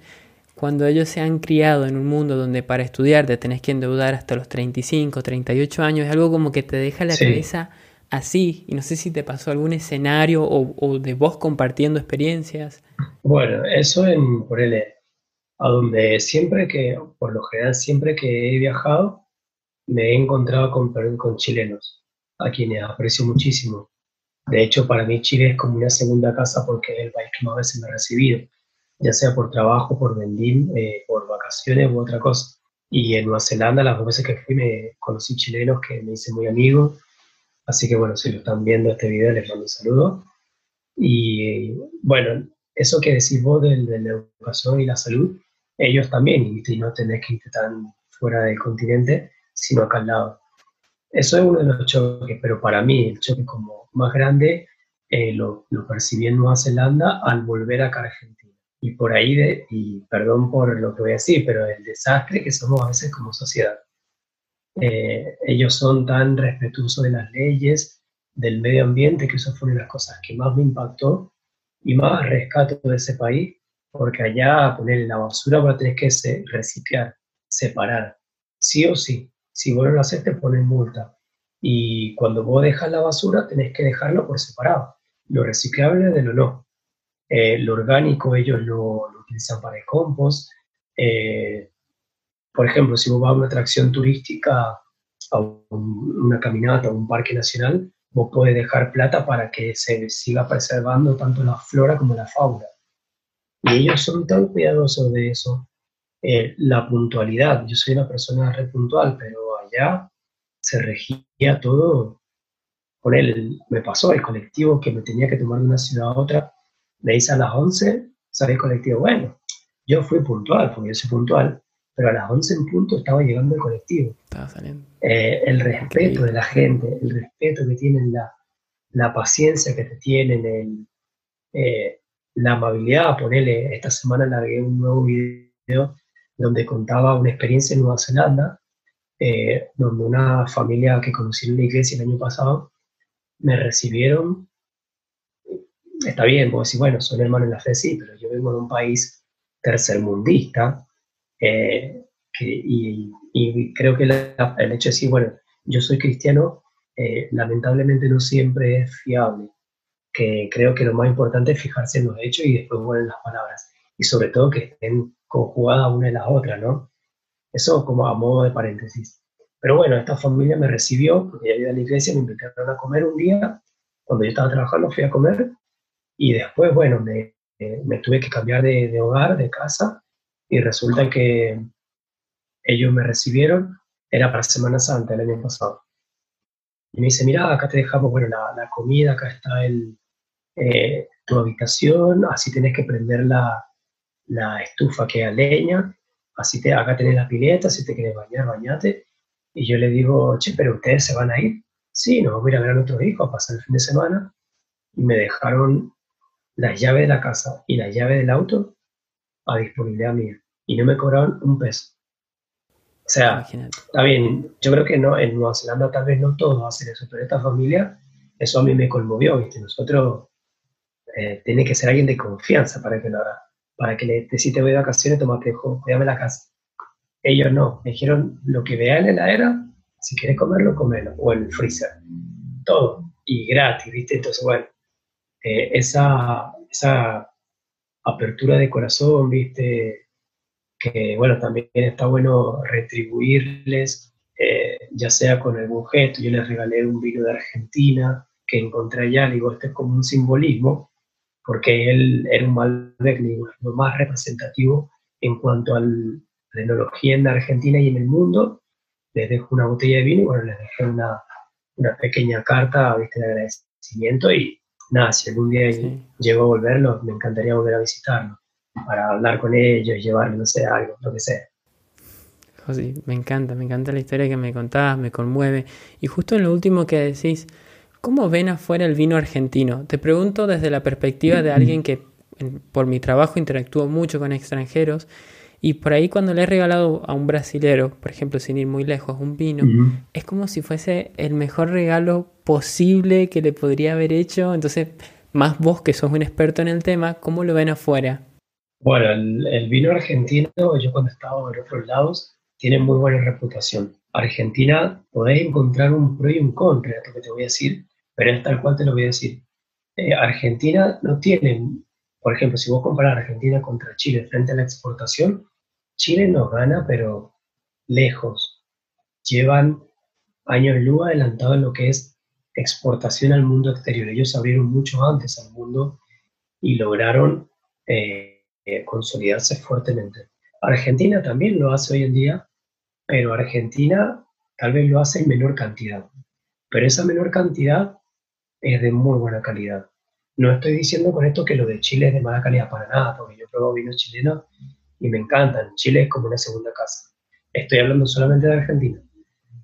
cuando ellos se han criado en un mundo donde para estudiar te tenés que endeudar hasta los 35, 38 años, es algo como que te deja la cabeza así. Y no sé si te pasó algún escenario o, de vos compartiendo experiencias. Bueno, eso en, por el, a donde siempre que, por lo general, siempre que he viajado, me he encontrado con, con chilenos, a quienes aprecio muchísimo. De hecho, para mí Chile es como una segunda casa porque es el país que más veces me ha recibido ya sea por trabajo, por vendir, eh, por vacaciones u otra cosa. Y en Nueva Zelanda, las dos veces que fui, me conocí chilenos que me hice muy amigos. Así que bueno, si lo están viendo este video, les mando un saludo. Y bueno, eso que decís vos de, de la educación y la salud, ellos también, y no tenés que ir tan fuera del continente, sino acá al lado. Eso es uno de los choques, pero para mí el choque como más grande eh, lo, lo percibí en Nueva Zelanda al volver acá a Argentina y por ahí, de, y perdón por lo que voy a decir, pero el desastre que somos a veces como sociedad. Eh, ellos son tan respetuosos de las leyes, del medio ambiente, que eso fue una de las cosas que más me impactó y más rescato de ese país, porque allá poner la basura va a tener que reciclar, separar, sí o sí. Si vos no lo haces, te ponen multa. Y cuando vos dejas la basura, tenés que dejarlo por separado, lo reciclable de lo no. Eh, lo orgánico ellos lo, utilizan para el compost. Eh, por ejemplo, si vos vas a una atracción turística, a una caminata, a un parque nacional, vos podés dejar plata para que se siga preservando tanto la flora como la fauna. Y ellos son tan cuidadosos de eso. Eh, la puntualidad, yo soy una persona re puntual, pero allá se regía todo por él me pasó el colectivo que me tenía que tomar de una ciudad a otra, me dice a las 11, sale el colectivo. Bueno, yo fui puntual, porque yo soy puntual, pero a las 11 en punto estaba llegando el colectivo. Estaba saliendo. Eh, el respeto de la gente, el respeto que tienen, la, la paciencia que te tienen, el, eh, la amabilidad. Ponerle, esta semana largué un nuevo video donde contaba una experiencia en Nueva Zelanda, eh, donde una familia que conocí en la iglesia el año pasado me recibieron. Está bien, vos decís, bueno, son hermanos en la fe, sí, pero yo vengo de un país tercermundista eh, y, creo que el hecho de decir, bueno, yo soy cristiano, eh, lamentablemente no siempre es fiable. Que creo que lo más importante es fijarse en los hechos y después bueno en las palabras. Y sobre todo que estén conjugadas una en la otra, ¿no? Eso como a modo de paréntesis. Pero bueno, esta familia me recibió, porque ya iba a la iglesia, me invitaron a comer un día. Cuando yo estaba trabajando fui a comer y después, bueno, me, me tuve que cambiar de, hogar, de casa, y resulta que ellos me recibieron, era para Semana Santa el año pasado. Y me dice, mira, acá te dejamos, bueno, la, comida, acá está el, eh, tu habitación, así tenés que prender la, la estufa que es leña, así te, acá tenés la pileta, si te quieres bañar, bañate. Y yo le digo, che, pero ustedes se van a ir. Sí, nos vamos a ir a ver a nuestros hijos, a pasar el fin de semana. Y me dejaron las llaves de la casa y las llaves del auto a disponibilidad mía. Y no me cobraron un peso. O sea, está bien, yo creo que no, en Nueva Zelanda tal vez no todos hacen eso, pero esta familia, eso a mí me conmovió, ¿viste? Nosotros, eh, tiene que ser alguien de confianza para que lo haga, para que le si te voy de vacaciones, tomate, cuídame la casa. Ellos no, me dijeron lo que vea en la heladera, si quieres comerlo, comelo, o en el freezer, todo, y gratis, ¿viste? Entonces, bueno, eh, esa, esa apertura de corazón, ¿viste? Que, bueno, también está bueno retribuirles, eh, ya sea con algún gesto. Yo les regalé un vino de Argentina que encontré allá, digo, este es como un simbolismo, porque él era un Malbec, lo más representativo en cuanto a la enología en Argentina y en el mundo. Les dejo una botella de vino y, bueno, les dejé una, una pequeña carta, ¿viste? de agradecimiento y nada, si algún día llego a volverlo, me encantaría volver a visitarlo, para hablar con ellos, llevarles, no sé, algo, lo que sea. José, me encanta, me encanta la historia que me contabas, me conmueve. Y justo en lo último que decís, ¿cómo ven afuera el vino argentino? Te pregunto desde la perspectiva de alguien que por mi trabajo interactúo mucho con extranjeros y por ahí cuando le he regalado a un brasilero, por ejemplo, sin ir muy lejos, un vino, es como si fuese el mejor regalo posible que le podría haber hecho. Entonces, más vos que sos un experto en el tema, ¿cómo lo ven afuera? Bueno, el, vino argentino, yo cuando he estado en otros lados, tiene muy buena reputación. Argentina, podés encontrar un pro y un contra, esto que te voy a decir, pero es tal cual te lo voy a decir. Eh, Argentina no tiene, por ejemplo, si vos comparas Argentina contra Chile frente a la exportación, Chile nos gana, pero lejos. Llevan años luz adelantado en lo que es exportación al mundo exterior. Ellos abrieron mucho antes al mundo y lograron eh, eh, consolidarse fuertemente. Argentina también lo hace hoy en día, pero Argentina tal vez lo hace en menor cantidad. Pero esa menor cantidad es de muy buena calidad. No estoy diciendo con esto que lo de Chile es de mala calidad para nada, porque yo pruebo vino chileno y me encantan. Chile es como una segunda casa. Estoy hablando solamente de Argentina.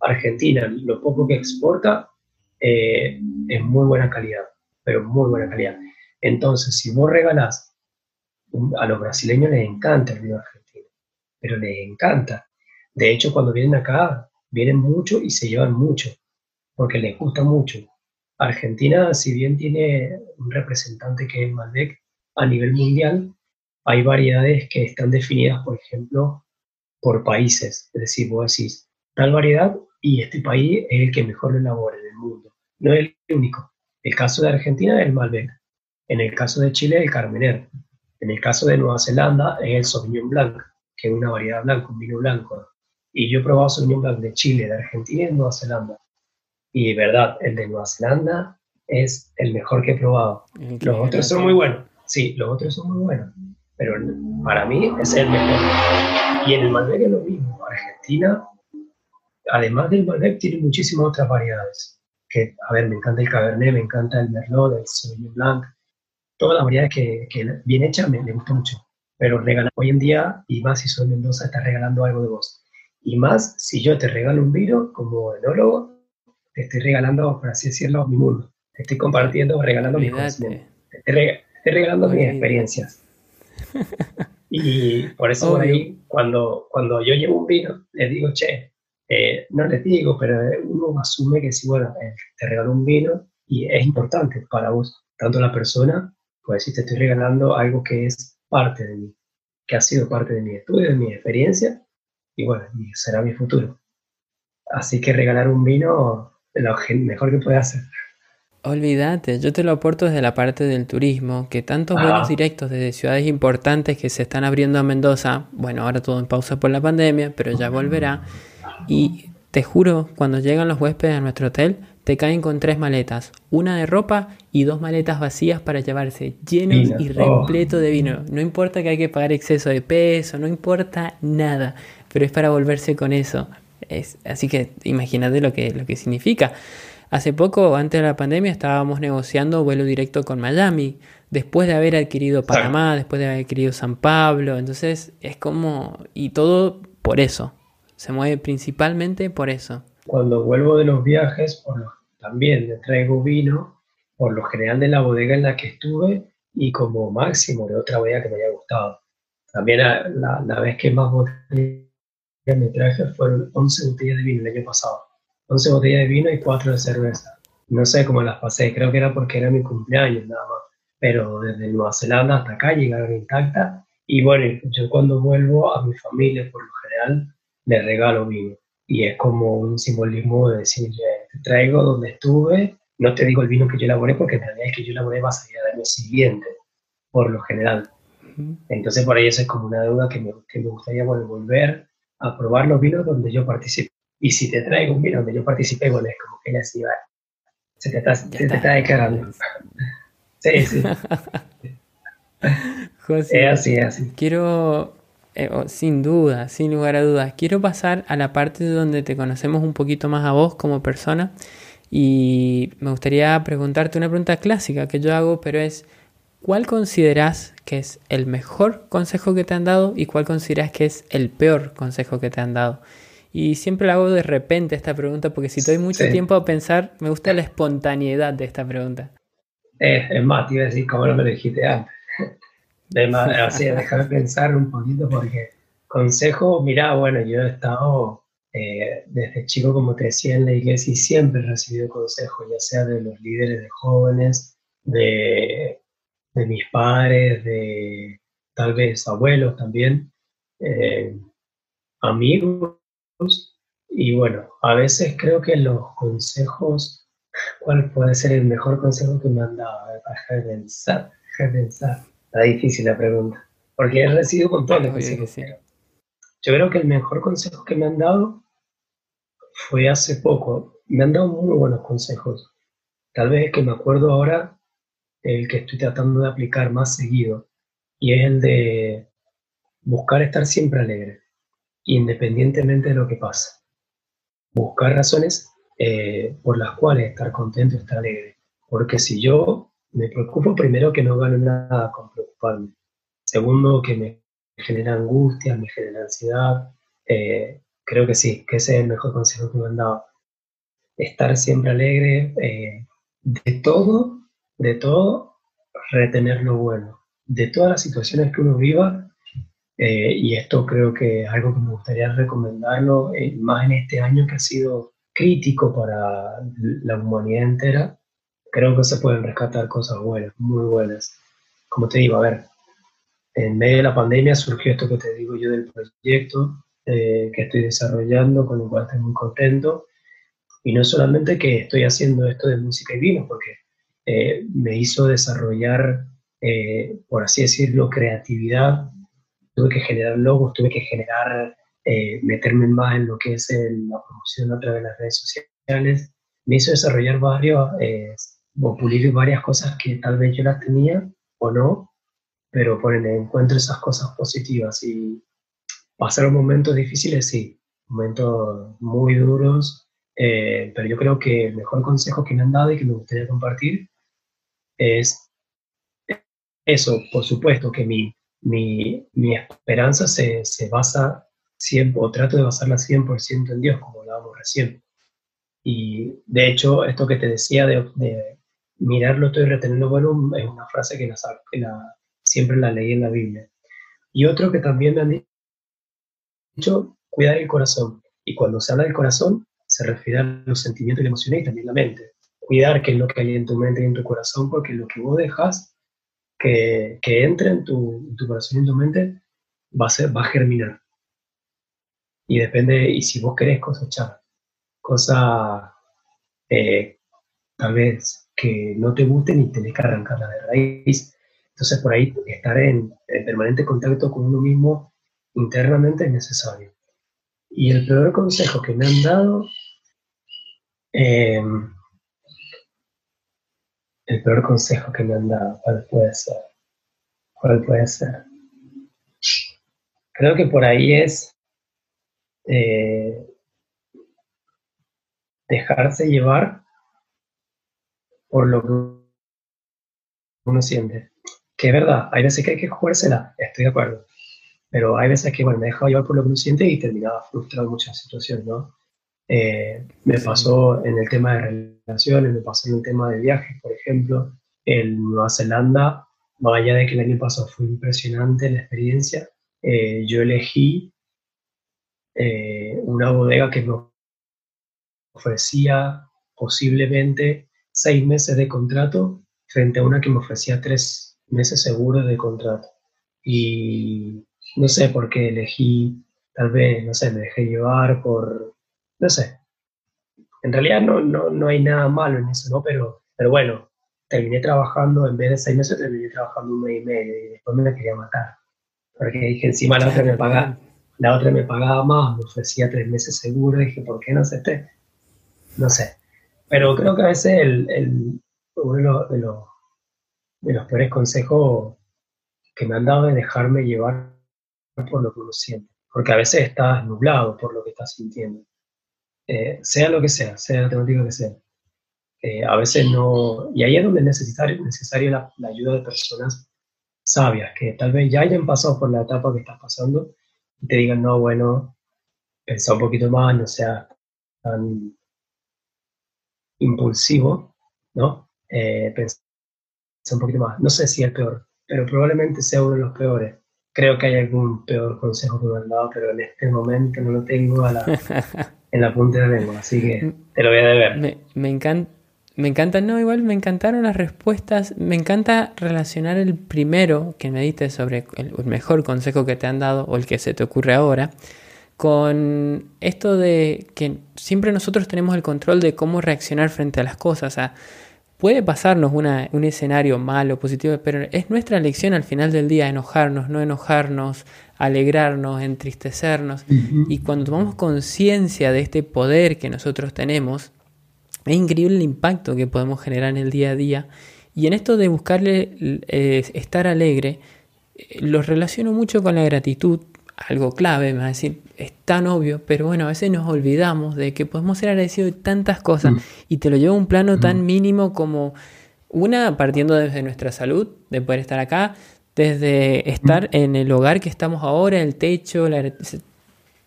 Argentina, lo poco que exporta eh, es muy buena calidad, pero muy buena calidad. Entonces, si vos regalás, a los brasileños les encanta el vino argentino, pero les encanta. De hecho, cuando vienen acá, vienen mucho y se llevan mucho, porque les gusta mucho. Argentina, si bien tiene un representante que es Malbec a nivel mundial, hay variedades que están definidas, por ejemplo, por países. Es decir, vos decís, tal variedad y este país es el que mejor lo elabora. No es el único. El caso de Argentina es el Malbec. En el caso de Chile, el Carmener. En el caso de Nueva Zelanda, es el Sauvignon Blanc, que es una variedad blanca, un vino blanco. Y yo he probado Sauvignon Blanc de Chile, de Argentina y de Nueva Zelanda. Y de verdad, el de Nueva Zelanda es el mejor que he probado. Los otros son muy buenos. Sí, los otros son muy buenos pero para mí es el mejor. Y en el Malbec es lo mismo. Argentina, además del Malbec, tiene muchísimas otras variedades, que, a ver, me encanta el Cabernet, me encanta el Merlot, el Sauvignon Blanc, todas las variedades que, que bien hechas me, me gusta mucho. Pero regalar hoy en día, y más si soy Mendoza, estás regalando algo de vos. Y más si yo te regalo un vino como enólogo, te estoy regalando, por así decirlo, mi mundo. Te estoy compartiendo, regalando mi conocimiento. Te estoy, regalando mis experiencias. Y por eso ahí, cuando, cuando yo llevo un vino, les digo, che, eh, no les digo, pero uno asume que si, bueno, eh, te regalo un vino y es importante para vos, tanto la persona, pues si te estoy regalando algo que es parte de mí, que ha sido parte de mi estudio, de mi experiencia, y bueno, y será mi futuro. Así que regalar un vino es lo mejor que puede hacer. Olvídate, yo te lo aporto desde la parte del turismo, que tantos vuelos ah. directos desde ciudades importantes que se están abriendo a Mendoza, bueno, ahora todo en pausa por la pandemia, pero ya volverá, y te juro, cuando llegan los huéspedes a nuestro hotel, te caen con tres maletas, una de ropa y dos maletas vacías para llevarse llenos y repleto de vino. No importa que hay que pagar exceso de peso, no importa nada, pero es para volverse con eso. Es, así que imagínate lo que, lo que significa. Hace poco, antes de la pandemia, estábamos negociando vuelo directo con Miami, después de haber adquirido Panamá, después de haber adquirido San Pablo. Entonces es como, y todo por eso, se mueve principalmente por eso. Cuando vuelvo de los viajes, también me traigo vino, por lo general de la bodega en la que estuve y como máximo de otra bodega que me haya gustado. También la, la vez que más botellas me traje fueron 11 botellas de vino el año pasado. 11 botellas de vino y 4 de cerveza. No sé cómo las pasé, creo que era porque era mi cumpleaños nada más. Pero desde Nueva Zelanda hasta acá llegaron intactas. Y bueno, yo cuando vuelvo a mi familia, por lo general, le regalo vino. Y es como un simbolismo de decirle, te traigo donde estuve, no te digo el vino que yo elaboré, porque en realidad es que yo elaboré va a salir al año siguiente, por lo general. Entonces por ahí eso es como una deuda que me, que me gustaría volver a probar los vinos donde yo participé. Y si te traigo un vino donde yo participé, bueno, es como que ya va. Se te está, se te está descargando. sí, sí. José, es así, es así. Quiero eh, sin duda, sin lugar a dudas. Quiero pasar a la parte donde te conocemos un poquito más a vos como persona y me gustaría preguntarte una pregunta clásica que yo hago, pero es, ¿cuál consideras que es el mejor consejo que te han dado y cuál consideras que es el peor consejo que te han dado? Y siempre la hago de repente esta pregunta porque si doy mucho tiempo a pensar, me gusta la espontaneidad de esta pregunta. es más, te iba a decir cómo no me dijiste antes de, pensar un poquito porque consejo, mira, bueno, yo he estado eh, desde chico, como te decía, en la iglesia y siempre he recibido consejos, ya sea de los líderes de jóvenes, de, de mis padres, de tal vez abuelos también, eh, amigos. Y bueno, a veces creo que los consejos, ¿cuál puede ser el mejor consejo que me han dado? De pensar, dejar de pensar. Está difícil la pregunta, porque he recibido montón de consejos. Yo creo que el mejor consejo que me han dado fue hace poco. Me han dado muy buenos consejos. Tal vez que me acuerdo ahora el que estoy tratando de aplicar más seguido, y es el de buscar estar siempre alegre, independientemente de lo que pase. Buscar razones eh, por las cuales estar contento, estar alegre. Porque si yo me preocupo primero que no gane nada con preocuparme. Segundo, que me genera angustia, me genera ansiedad. Eh, creo que sí, que ese es el mejor consejo que me han dado. Estar siempre alegre, eh, de todo, de todo, retener lo bueno. De todas las situaciones que uno viva, eh, y esto creo que es algo que me gustaría recomendarlo, más en este año que ha sido crítico para la humanidad entera, creo que se pueden rescatar cosas buenas, muy buenas. Como te digo, a ver, en medio de la pandemia surgió esto que te digo yo del proyecto eh, que estoy desarrollando, con el cual estoy muy contento. Y no solamente que estoy haciendo esto de música y vino, porque eh, me hizo desarrollar, eh, por así decirlo, creatividad. Tuve que generar logos, tuve que generar, meterme más en lo que es la promoción a través de las redes sociales. Me hizo desarrollar varios o pulir varias cosas que tal vez yo las tenía o no, pero por el encuentro esas cosas positivas y pasaron momentos difíciles, sí, momentos muy duros Eh, pero yo creo que el mejor consejo que me han dado y que me gustaría compartir es eso, por supuesto, que mi, mi, mi esperanza se, se, basa siempre, o trato de basarla 100% en Dios, como hablábamos recién. Y de hecho, esto que te decía de, de mirarlo todo y retenerlo bueno es una frase que, la, siempre la leí en la Biblia. Y otro que también me han dicho, cuidar el corazón. Y cuando se habla del corazón, se refiere a los sentimientos y emociones y también la mente. Cuidar qué es lo que hay en tu mente y en tu corazón, porque lo que vos dejas que, entre en tu, tu, corazón y en tu mente va a, ser, va a germinar. Y depende, y si vos querés cosechar cosas eh, tal vez que no te gusten y tenés que arrancarla de raíz, entonces por ahí estar en, en permanente contacto con uno mismo internamente es necesario. Y el peor consejo que me han dado, eh, el peor consejo que me han dado, ¿cuál puede ser? ¿Cuál puede ser? Creo que por ahí es eh, dejarse llevar por lo que uno siente. Que es verdad, hay veces que hay que jugársela, estoy de acuerdo. Pero hay veces que, bueno, me he dejado llevar por lo que uno siente y terminaba frustrado en muchas situaciones, ¿no? Eh, me pasó en el tema de relaciones, me pasó en el tema de viajes, por ejemplo. En Nueva Zelanda, más allá de que el año pasado fue impresionante la experiencia, eh, yo elegí eh, una bodega que me ofrecía posiblemente seis meses de contrato frente a una que me ofrecía tres meses seguros de contrato. Y no sé por qué elegí, tal vez, no sé, me dejé llevar por, no sé. En realidad no, no, no hay nada malo en eso, ¿no? Pero, pero bueno, terminé trabajando, en vez de seis meses, terminé trabajando un mes y medio y después me quería matar. Porque dije, encima la otra me pagaba, la otra me pagaba más, me ofrecía tres meses seguro, dije, ¿por qué no acepté? No sé. Pero creo que a veces el, el, uno de los, de los peores consejos que me han dado es dejarme llevar por lo que uno siente. Porque a veces estás nublado por lo que estás sintiendo. Eh, sea lo que sea, sea la temática que sea. Eh, a veces no, y ahí es donde es necesario, necesario la, ayuda de personas sabias, que tal vez ya hayan pasado por la etapa que estás pasando y te digan, no, bueno, pensá un poquito más, no sea tan impulsivo, ¿no? Eh, pensá un poquito más. No sé si es el peor, pero probablemente sea uno de los peores. Creo que hay algún peor consejo que me han dado, pero en este momento no lo tengo a la, en la punta de la lengua, así que te lo voy a deber. Me, me encanta. Me encanta, no, igual me encantaron las respuestas. Me encanta relacionar el primero que me diste sobre el, mejor consejo que te han dado o el que se te ocurre ahora con esto de que siempre nosotros tenemos el control de cómo reaccionar frente a las cosas. O sea, puede pasarnos una, un escenario malo, positivo, pero es nuestra elección al final del día enojarnos, no enojarnos, alegrarnos, entristecernos. Y cuando tomamos conciencia de este poder que nosotros tenemos, es increíble el impacto que podemos generar en el día a día. Y en esto de buscarle eh, estar alegre, eh, lo relaciono mucho con la gratitud, algo clave, me va a decir, es tan obvio, pero bueno, a veces nos olvidamos de que podemos ser agradecidos de tantas cosas mm. y te lo llevo a un plano tan mm. mínimo como una, partiendo desde nuestra salud, de poder estar acá, desde estar mm. en el hogar que estamos ahora, el techo, la,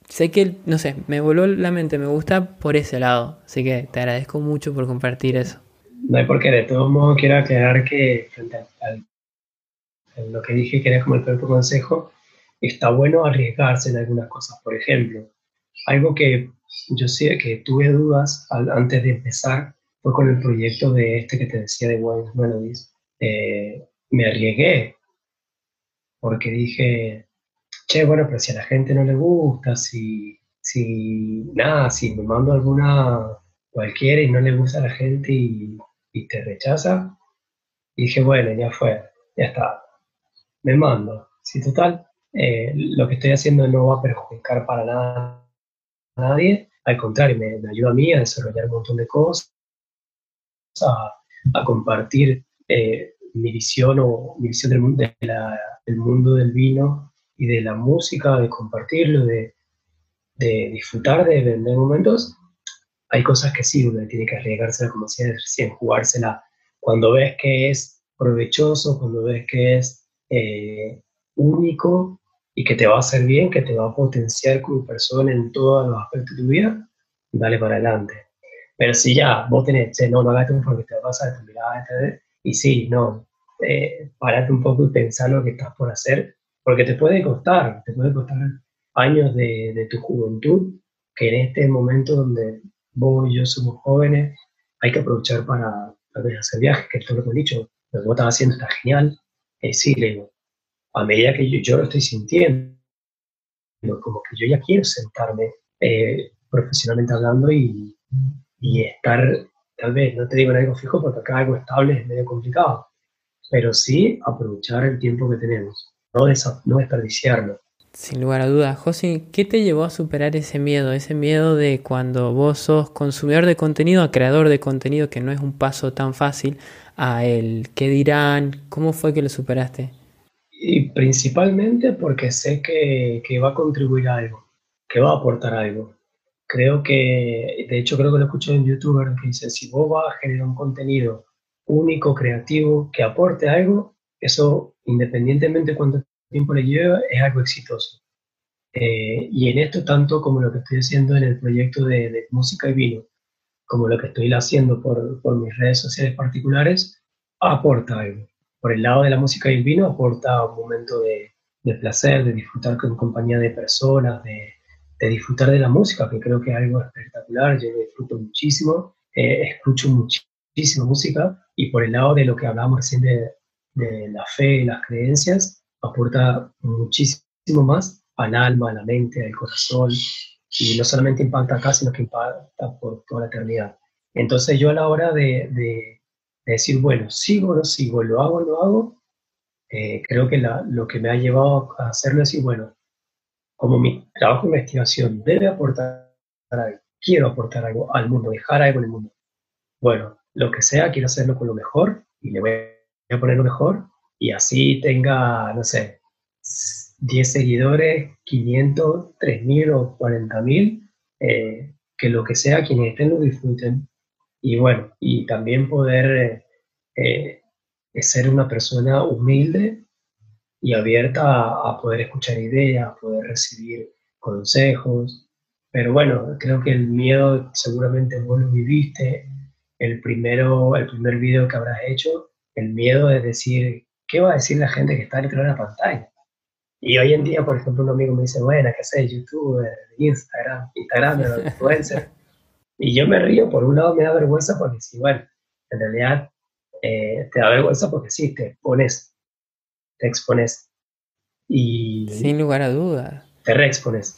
sé que, no sé, me voló la mente, me gusta por ese lado. Así que te agradezco mucho por compartir eso. No hay por qué, de todos modos quiero aclarar que frente a lo que dije que era como el peor consejo, está bueno arriesgarse en algunas cosas. Por ejemplo, algo que yo sé que tuve dudas antes de empezar fue con el proyecto de este que te decía de Wine Melodies. Me arriesgué porque dije, che, bueno, pero si a la gente no le gusta, si, si, nada, si me mando alguna cualquiera y no le gusta a la gente y, te rechaza, y dije, bueno, ya fue, ya está, me mando. Si total, eh, lo que estoy haciendo no va a perjudicar para nada a nadie, al contrario, me, ayuda a mí a desarrollar un montón de cosas, a, compartir eh, mi visión o mi visión del, de del mundo del vino y de la música, de compartirlo, de, de disfrutar de, vender momentos. hay cosas que sí, uno tiene que arriesgársela, como decía recién, jugársela. Cuando ves que es provechoso, cuando ves que es eh, único y que te va a hacer bien, que te va a potenciar como persona en todos los aspectos de tu vida, dale para adelante. Pero si ya vos tenés, no, no hagas porque te vas a terminar, y sí, no, eh, parate un poco y pensar lo que estás por hacer, porque te puede costar, te puede costar años de, de tu juventud, que en este momento donde vos y yo somos jóvenes, hay que aprovechar para vez hacer viajes, que esto lo que he dicho, lo que vos estás haciendo está genial. Eh, sí, le digo, a medida que yo, lo estoy sintiendo, como que yo ya quiero sentarme eh, profesionalmente hablando y, estar, tal vez, no te digo en algo fijo porque acá algo estable es medio complicado, pero sí aprovechar el tiempo que tenemos, no, no desperdiciarlo. Sin lugar a dudas. José, ¿qué te llevó a superar ese miedo? Ese miedo de cuando vos sos consumidor de contenido a creador de contenido, que no es un paso tan fácil, a el qué dirán, ¿cómo fue que lo superaste? Y principalmente porque sé que, que va a contribuir a algo, que va a aportar algo. Creo que, de hecho creo que lo escuché en youtuber que dice, si vos vas a generar un contenido único, creativo, que aporte algo, eso independientemente cuánto tiempo le lleva, es algo exitoso. Eh, y en esto, tanto como lo que estoy haciendo en el proyecto de, música y vino, como lo que estoy haciendo por, por, mis redes sociales particulares, aporta algo. Por el lado de la música y el vino, aporta un momento de, de placer, de disfrutar con compañía de personas, de, de, disfrutar de la música, que creo que es algo espectacular. Yo disfruto muchísimo, eh, escucho muchísima música. Y por el lado de lo que hablábamos recién de, de la fe y las creencias, aporta muchísimo más al alma, a la mente, al corazón, y no solamente impacta acá, sino que impacta por toda la eternidad. Entonces yo a la hora de, decir, bueno, sigo o no sigo, lo hago o no hago, eh, creo que lo que me ha llevado a hacerlo es decir, bueno, como mi trabajo de investigación debe aportar algo, quiero aportar algo al mundo, dejar algo en el mundo. Bueno, lo que sea, quiero hacerlo con lo mejor y le voy a poner lo mejor y así tenga, no sé, 10 seguidores, 500, 3000 o 40.000, eh, que lo que sea, quienes estén lo disfruten. Y bueno, y también poder eh, eh, ser una persona humilde y abierta a, a, poder escuchar ideas, a poder recibir consejos. Pero bueno, creo que el miedo seguramente vos lo viviste. El, primero, el primer video que habrás hecho, el miedo de decir ¿qué va a decir la gente que está detrás de la pantalla? Y hoy en día, por ejemplo, un amigo me dice, bueno, ¿qué sé? YouTube, Instagram, Instagram, influencer. Y yo me río, por un lado me da vergüenza porque sí, bueno, en realidad eh, te da vergüenza porque sí, te expones, te expones. Y Sin lugar a dudas. Te reexpones.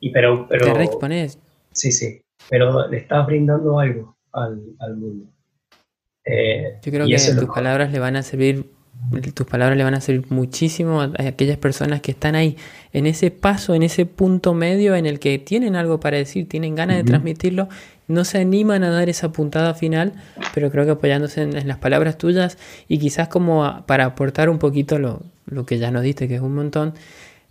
Y pero, pero, te reexpones. Sí, sí, pero le estás brindando algo al, al mundo. Eh, yo creo que tus palabras le van a servir tus palabras le van a servir muchísimo a aquellas personas que están ahí, en ese paso, en ese punto medio en el que tienen algo para decir, tienen ganas de transmitirlo, no se animan a dar esa puntada final, pero creo que apoyándose en, las palabras tuyas y quizás como para aportar un poquito lo, lo, que ya nos diste, que es un montón,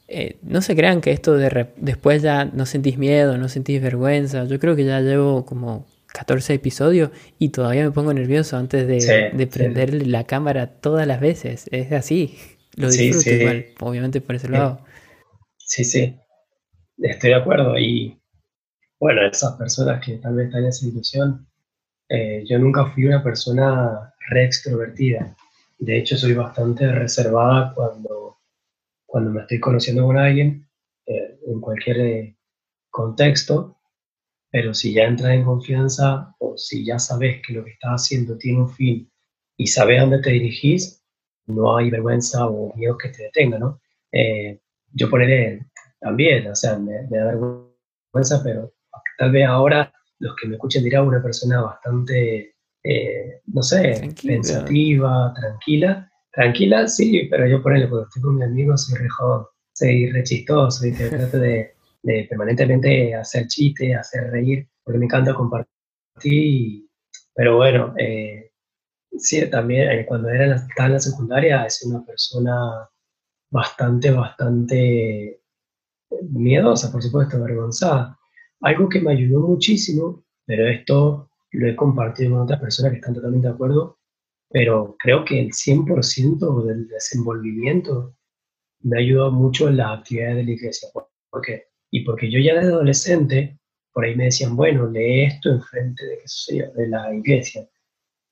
eh, no se crean que esto de después ya no sentís miedo, no sentís vergüenza, yo creo que ya llevo como 14 episodios y todavía me pongo nervioso antes de, prender la cámara todas las veces. Es así. Lo disfruto igual, obviamente por ese lado. Sí, sí. Estoy de acuerdo. Y bueno, esas personas que tal vez están en esa situación, eh, yo nunca fui una persona re extrovertida. De hecho, soy bastante reservada cuando, cuando me estoy conociendo con alguien, eh, en cualquier eh, contexto pero si ya entras en confianza o si ya sabes que lo que estás haciendo tiene un fin y sabes dónde te dirigís, no hay vergüenza o miedo que te detenga, ¿no? Eh, yo poneré también, o sea, me, da vergüenza, pero tal vez ahora los que me escuchen dirán una persona bastante, eh, no sé, pensativa, tranquila. Tranquila, sí, pero yo ponerle, cuando estoy con mi amigo soy re soy re chistoso y trato de permanentemente hacer chistes, hacer reír, porque me encanta compartir. Pero bueno, eh, sí, también eh, cuando era, estaba en la secundaria, es una persona bastante, bastante miedosa, por supuesto, avergonzada. Algo que me ayudó muchísimo pero esto lo he compartido con otras personas que están totalmente de acuerdo, pero creo que el 100% del desenvolvimiento me ha mucho en las actividades de la iglesia. ¿Por qué? Y porque yo ya de adolescente, por ahí me decían, bueno, lee esto en frente de, qué de la iglesia,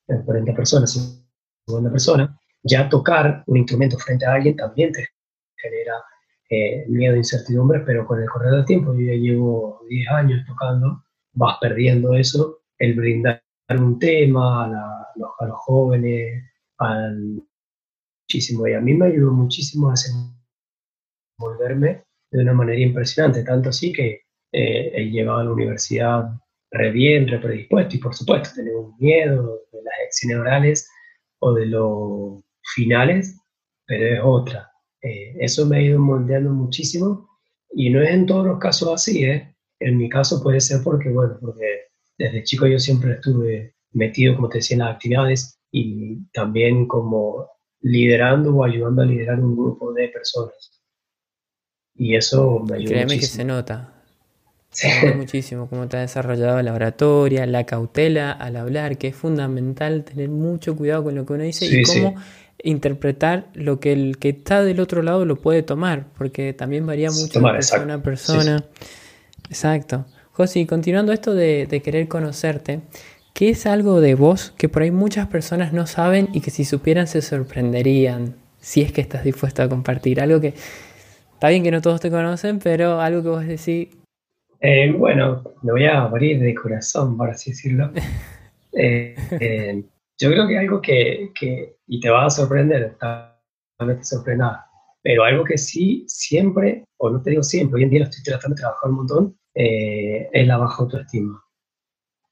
en frente a personas, segunda persona, ya tocar un instrumento frente a alguien también te genera eh, miedo e incertidumbre, pero con el correr del tiempo, yo ya llevo 10 años tocando, vas perdiendo eso, el brindar un tema a, los, a los, jóvenes, al, muchísimo, y a mí me ayudó muchísimo a desenvolverme de una manera impresionante, tanto así que eh, he llegado a la universidad re bien, re predispuesto, y por supuesto tenemos miedo de las lecciones orales o de los finales, pero es otra. Eh, eso me ha ido moldeando muchísimo y no es en todos los casos así, ¿eh? En mi caso puede ser porque, bueno, porque desde chico yo siempre estuve metido, como te decía, en las actividades y también como liderando o ayudando a liderar un grupo de personas. Y eso me ayuda Créeme que se nota. Se nota muchísimo cómo te ha desarrollado la oratoria, la cautela al hablar, que es fundamental tener mucho cuidado con lo que uno dice y cómo interpretar lo que el que está del otro lado lo puede tomar, porque también varía mucho de persona a persona. Exacto. José, continuando esto de, querer conocerte, ¿qué es algo de vos que por ahí muchas personas no saben y que si supieran se sorprenderían si es que estás dispuesto a compartir? Algo que está bien que no todos te conocen, pero algo que vos decís. Eh, bueno, me voy a abrir de corazón, por así decirlo. Eh, eh, yo creo que algo que, que, y te va a sorprender, tal vez te sorprenda, pero algo que sí siempre, o no te digo siempre, hoy en día lo estoy tratando de trabajar un montón, eh, es la baja autoestima.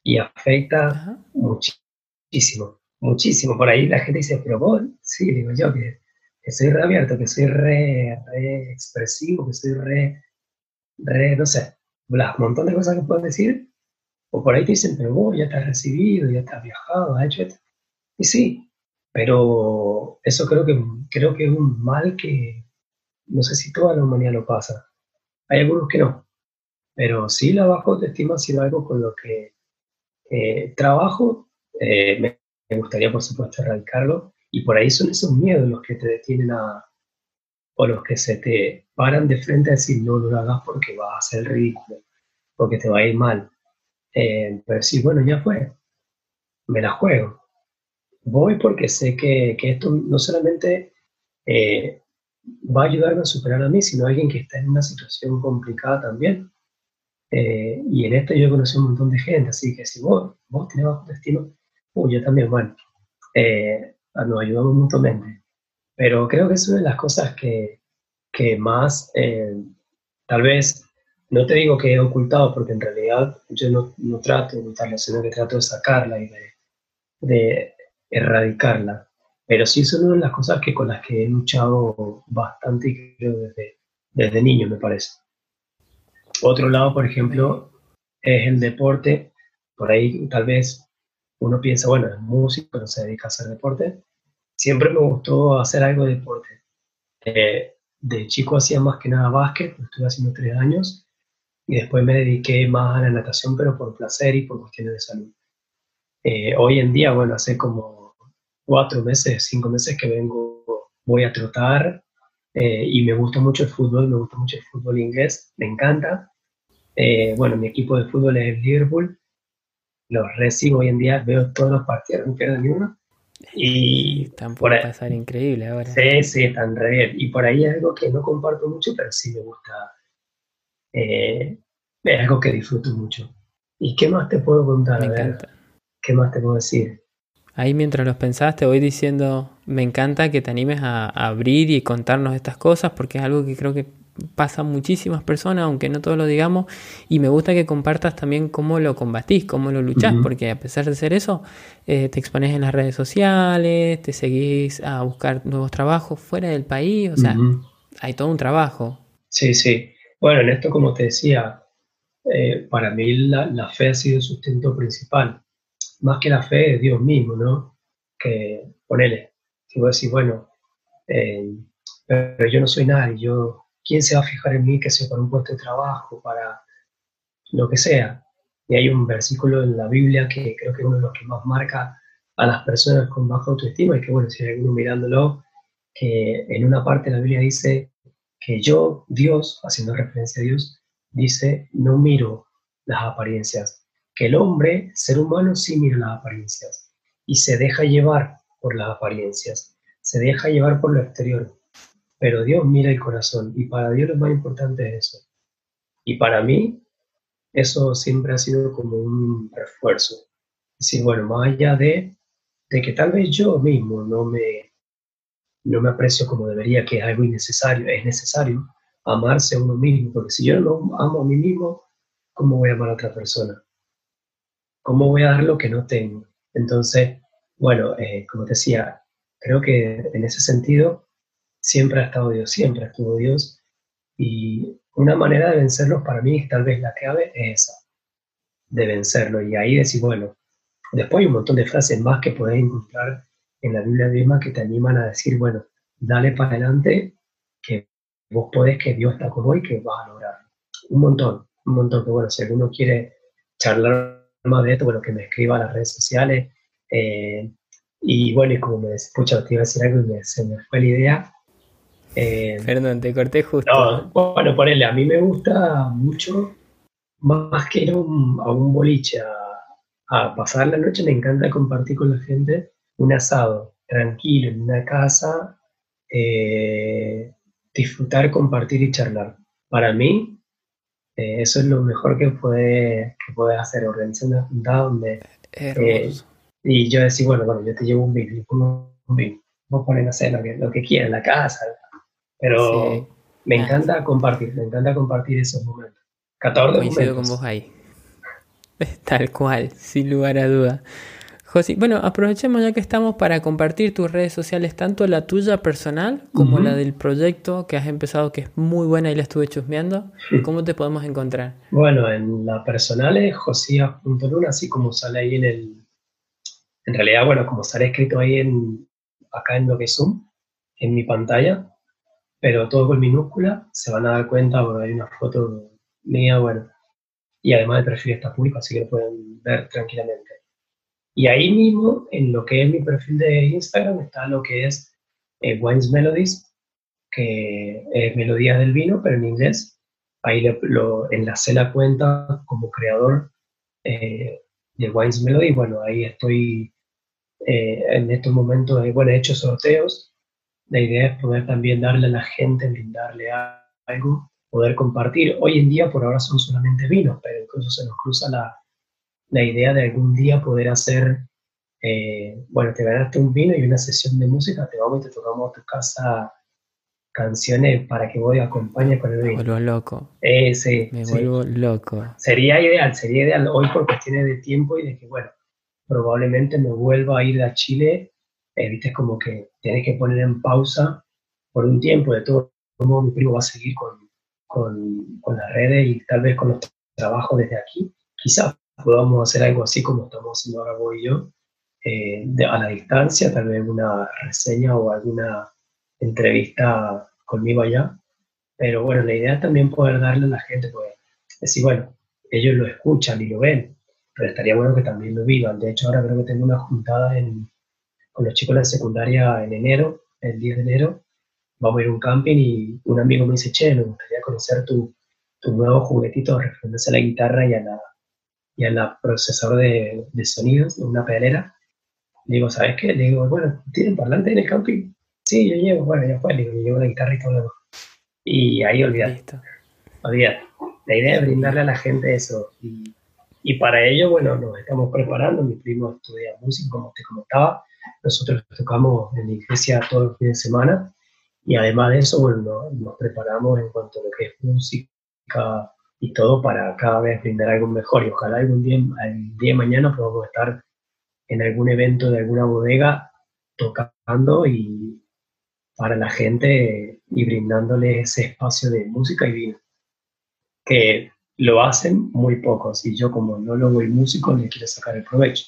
Y afecta muchísimo, muchísimo. Por ahí la gente dice, pero vos, sí, digo yo, que, que soy re abierto, que soy re, re, expresivo, que soy re, re, no sé, un montón de cosas que puedo decir. O por ahí te dicen, pero vos ya estás recibido, ya estás viajado, has hecho esto. Y sí, pero eso creo que, creo que es un mal que no sé si toda la humanidad lo pasa. Hay algunos que no. Pero sí la baja autoestima ha sido algo con lo que eh, trabajo. Eh, me, gustaría, por supuesto, erradicarlo. Y por ahí son esos miedos los que te detienen a, o los que se te paran de frente a decir no, lo hagas porque vas a hacer ridículo, porque te va a ir mal. Eh, pero sí, bueno, ya fue, me la juego voy porque sé que, que esto no solamente eh, va a ayudarme a superar a mí, sino a alguien que está en una situación complicada también. Eh, y en esto yo he conocido un montón de gente, así que si vos, vos tenés bajo destino, uy, yo también, bueno, eh, nos ayudamos mutuamente. Pero creo que es una de las cosas que, que más, tal vez, no te digo que he ocultado, porque en realidad yo no, no trato de ocultarla, sino que trato de sacarla y de, de erradicarla. Pero sí es una de las cosas que con las que he luchado bastante y creo desde, desde niño, me parece. Otro lado, por ejemplo, es el deporte. Por ahí tal vez uno piensa, bueno, es músico, no se dedica a hacer deporte. Siempre me gustó hacer algo de deporte. Eh, de chico hacía más que nada básquet, estuve haciendo tres años, y después me dediqué más a la natación, pero por placer y por cuestiones de salud. Eh, hoy en día, bueno, hace como cuatro meses, cinco meses que vengo, voy a trotar eh, y me gusta mucho el fútbol, me gusta mucho el fútbol inglés, me encanta. Bueno, mi equipo de fútbol es el Liverpool, los recibo hoy en día, veo todos los partidos, no pierdo ni uno. Y están por pasar increíble ahora. Sí, sí, están re bien. Y por ahí es algo que no comparto mucho, pero sí me gusta. Eh, es algo que disfruto mucho. ¿Y qué más te puedo contar? Me ¿Qué más te puedo decir? Ahí mientras los pensaste, voy diciendo, me encanta que te animes a, abrir y contarnos estas cosas porque es algo que creo que pasa a muchísimas personas, aunque no todos lo digamos, y me gusta que compartas también cómo lo combatís, cómo lo luchás, porque a pesar de ser eso, eh, te expones en las redes sociales, te seguís a buscar nuevos trabajos fuera del país, o sea, hay todo un trabajo. Sí, sí. Bueno, en esto, como te decía, eh, para mí la, la, fe ha sido el sustento principal más que la fe es Dios mismo, ¿no? Que ponele, si vos decís, bueno, eh, pero yo no soy nadie, yo, ¿quién se va a fijar en mí que sea para un puesto de trabajo, para lo que sea? Y hay un versículo en la Biblia que creo que es uno de los que más marca a las personas con baja autoestima y que bueno, si hay alguno mirándolo, que en una parte de la Biblia dice que yo, Dios, haciendo referencia a Dios, dice, no miro las apariencias, que el hombre, ser humano, sí mira las apariencias y se deja llevar por las apariencias, se deja llevar por lo exterior, pero Dios mira el corazón y para Dios lo más importante es eso. Y para mí, eso siempre ha sido como un refuerzo. Es decir, bueno, más allá de, de que tal vez yo mismo no me, no me aprecio como debería, que es algo innecesario, es necesario amarse a uno mismo, porque si yo no amo a mí mismo, ¿cómo voy a amar a otra persona? ¿Cómo voy a dar lo que no tengo? Entonces, bueno, eh, como decía, creo que en ese sentido siempre ha estado Dios, siempre estuvo Dios. Y una manera de vencerlos para mí, tal vez la clave, es esa, de vencerlo. Y ahí decir, bueno, después hay un montón de frases más que podés encontrar en la Biblia misma que te animan a decir, bueno, dale para adelante, que vos podés, que Dios está con vos y que vas a lograrlo. Un montón, un montón. Que bueno, si alguno quiere charlar más de esto, bueno, que me escriba a las redes sociales. Eh, y bueno, y como me escucha, te iba a decir algo y se me fue la idea. Eh, Perdón, te corté justo. No, bueno, ponele, a mí me gusta mucho, más que ir a un, boliche a, pasar la noche, me encanta compartir con la gente un asado tranquilo en una casa, eh, disfrutar, compartir y charlar. Para mí, eh, eso es lo mejor que puede, que puede hacer, organizar una juntada donde... y yo decir, bueno, bueno, yo te llevo un vino, un vino. Vos ponen a hacer lo que, lo que quieran en la casa, pero me ah, encanta compartir, me encanta compartir esos momentos. Catador de Coincido con vos ahí. Tal cual, sin lugar a duda. José, bueno, aprovechemos ya que estamos para compartir tus redes sociales, tanto la tuya personal como la del proyecto que has empezado, que es muy buena y la estuve chusmeando. ¿Cómo te podemos encontrar? Bueno, en la personal es josía.luna, así como sale ahí en el... En realidad, bueno, como sale escrito ahí en acá en lo que es Zoom, en mi pantalla, pero todo con minúscula, se van a dar cuenta porque hay una foto mía, bueno, y además el perfil está público, así que lo pueden ver tranquilamente. Y ahí mismo, en lo que es mi perfil de Instagram, está lo que es eh, Wines Melodies, que es melodías del vino, pero en inglés. Ahí lo, enlacé la cuenta como creador eh, de Wines Melody. Bueno, ahí estoy eh, en estos momentos, bueno, he hecho sorteos la idea es poder también darle a la gente, brindarle algo, poder compartir. Hoy en día por ahora son solamente vinos, pero incluso se nos cruza la, la idea de algún día poder hacer, eh, bueno, te ganaste un vino y una sesión de música, te vamos y te tocamos a tu casa canciones para que vos acompañes con el vino. Me vuelvo loco. Eh, sí, Me vuelvo loco. Sería ideal, sería ideal hoy por cuestiones de tiempo y de que, bueno, probablemente me vuelva a ir a Chile eh, viste, como que tienes que poner en pausa por un tiempo, de todo modo mi primo va a seguir con, con, con las redes y tal vez con los trabajos desde aquí. Quizás podamos hacer algo así como estamos haciendo ahora vos y yo, eh, a la distancia, tal vez una reseña o alguna entrevista conmigo allá. Pero bueno, la idea es también poder darle a la gente, pues, decir, bueno, ellos lo escuchan y lo ven, pero estaría bueno que también lo vivan. De hecho, ahora creo que tengo una juntada en, con los chicos de la secundaria en enero, el 10 de enero, vamos a ir a un camping y un amigo me dice, che, me gustaría conocer tu, tu nuevo juguetito referente a la guitarra y a la, y a la procesador de, de sonidos, de una pedalera. Le digo, ¿sabes qué? Le digo, bueno, ¿tienen parlante en el camping? Sí, yo llevo, bueno, ya fue, le digo, yo llevo la guitarra y todo lo demás. Y ahí olvidate. Olvidate. La idea es brindarle a la gente eso. Y, y para ello, bueno, nos estamos preparando. Mi primo estudia música, como te comentaba nosotros tocamos en la iglesia todos los fines de semana y además de eso, bueno, nos, preparamos en cuanto a lo que es música y todo para cada vez brindar algo mejor y ojalá algún día, el día de mañana podamos estar en algún evento de alguna bodega tocando y para la gente y brindándole ese espacio de música y vino. Que lo hacen muy pocos y yo como no lo voy músico le quiero sacar el provecho.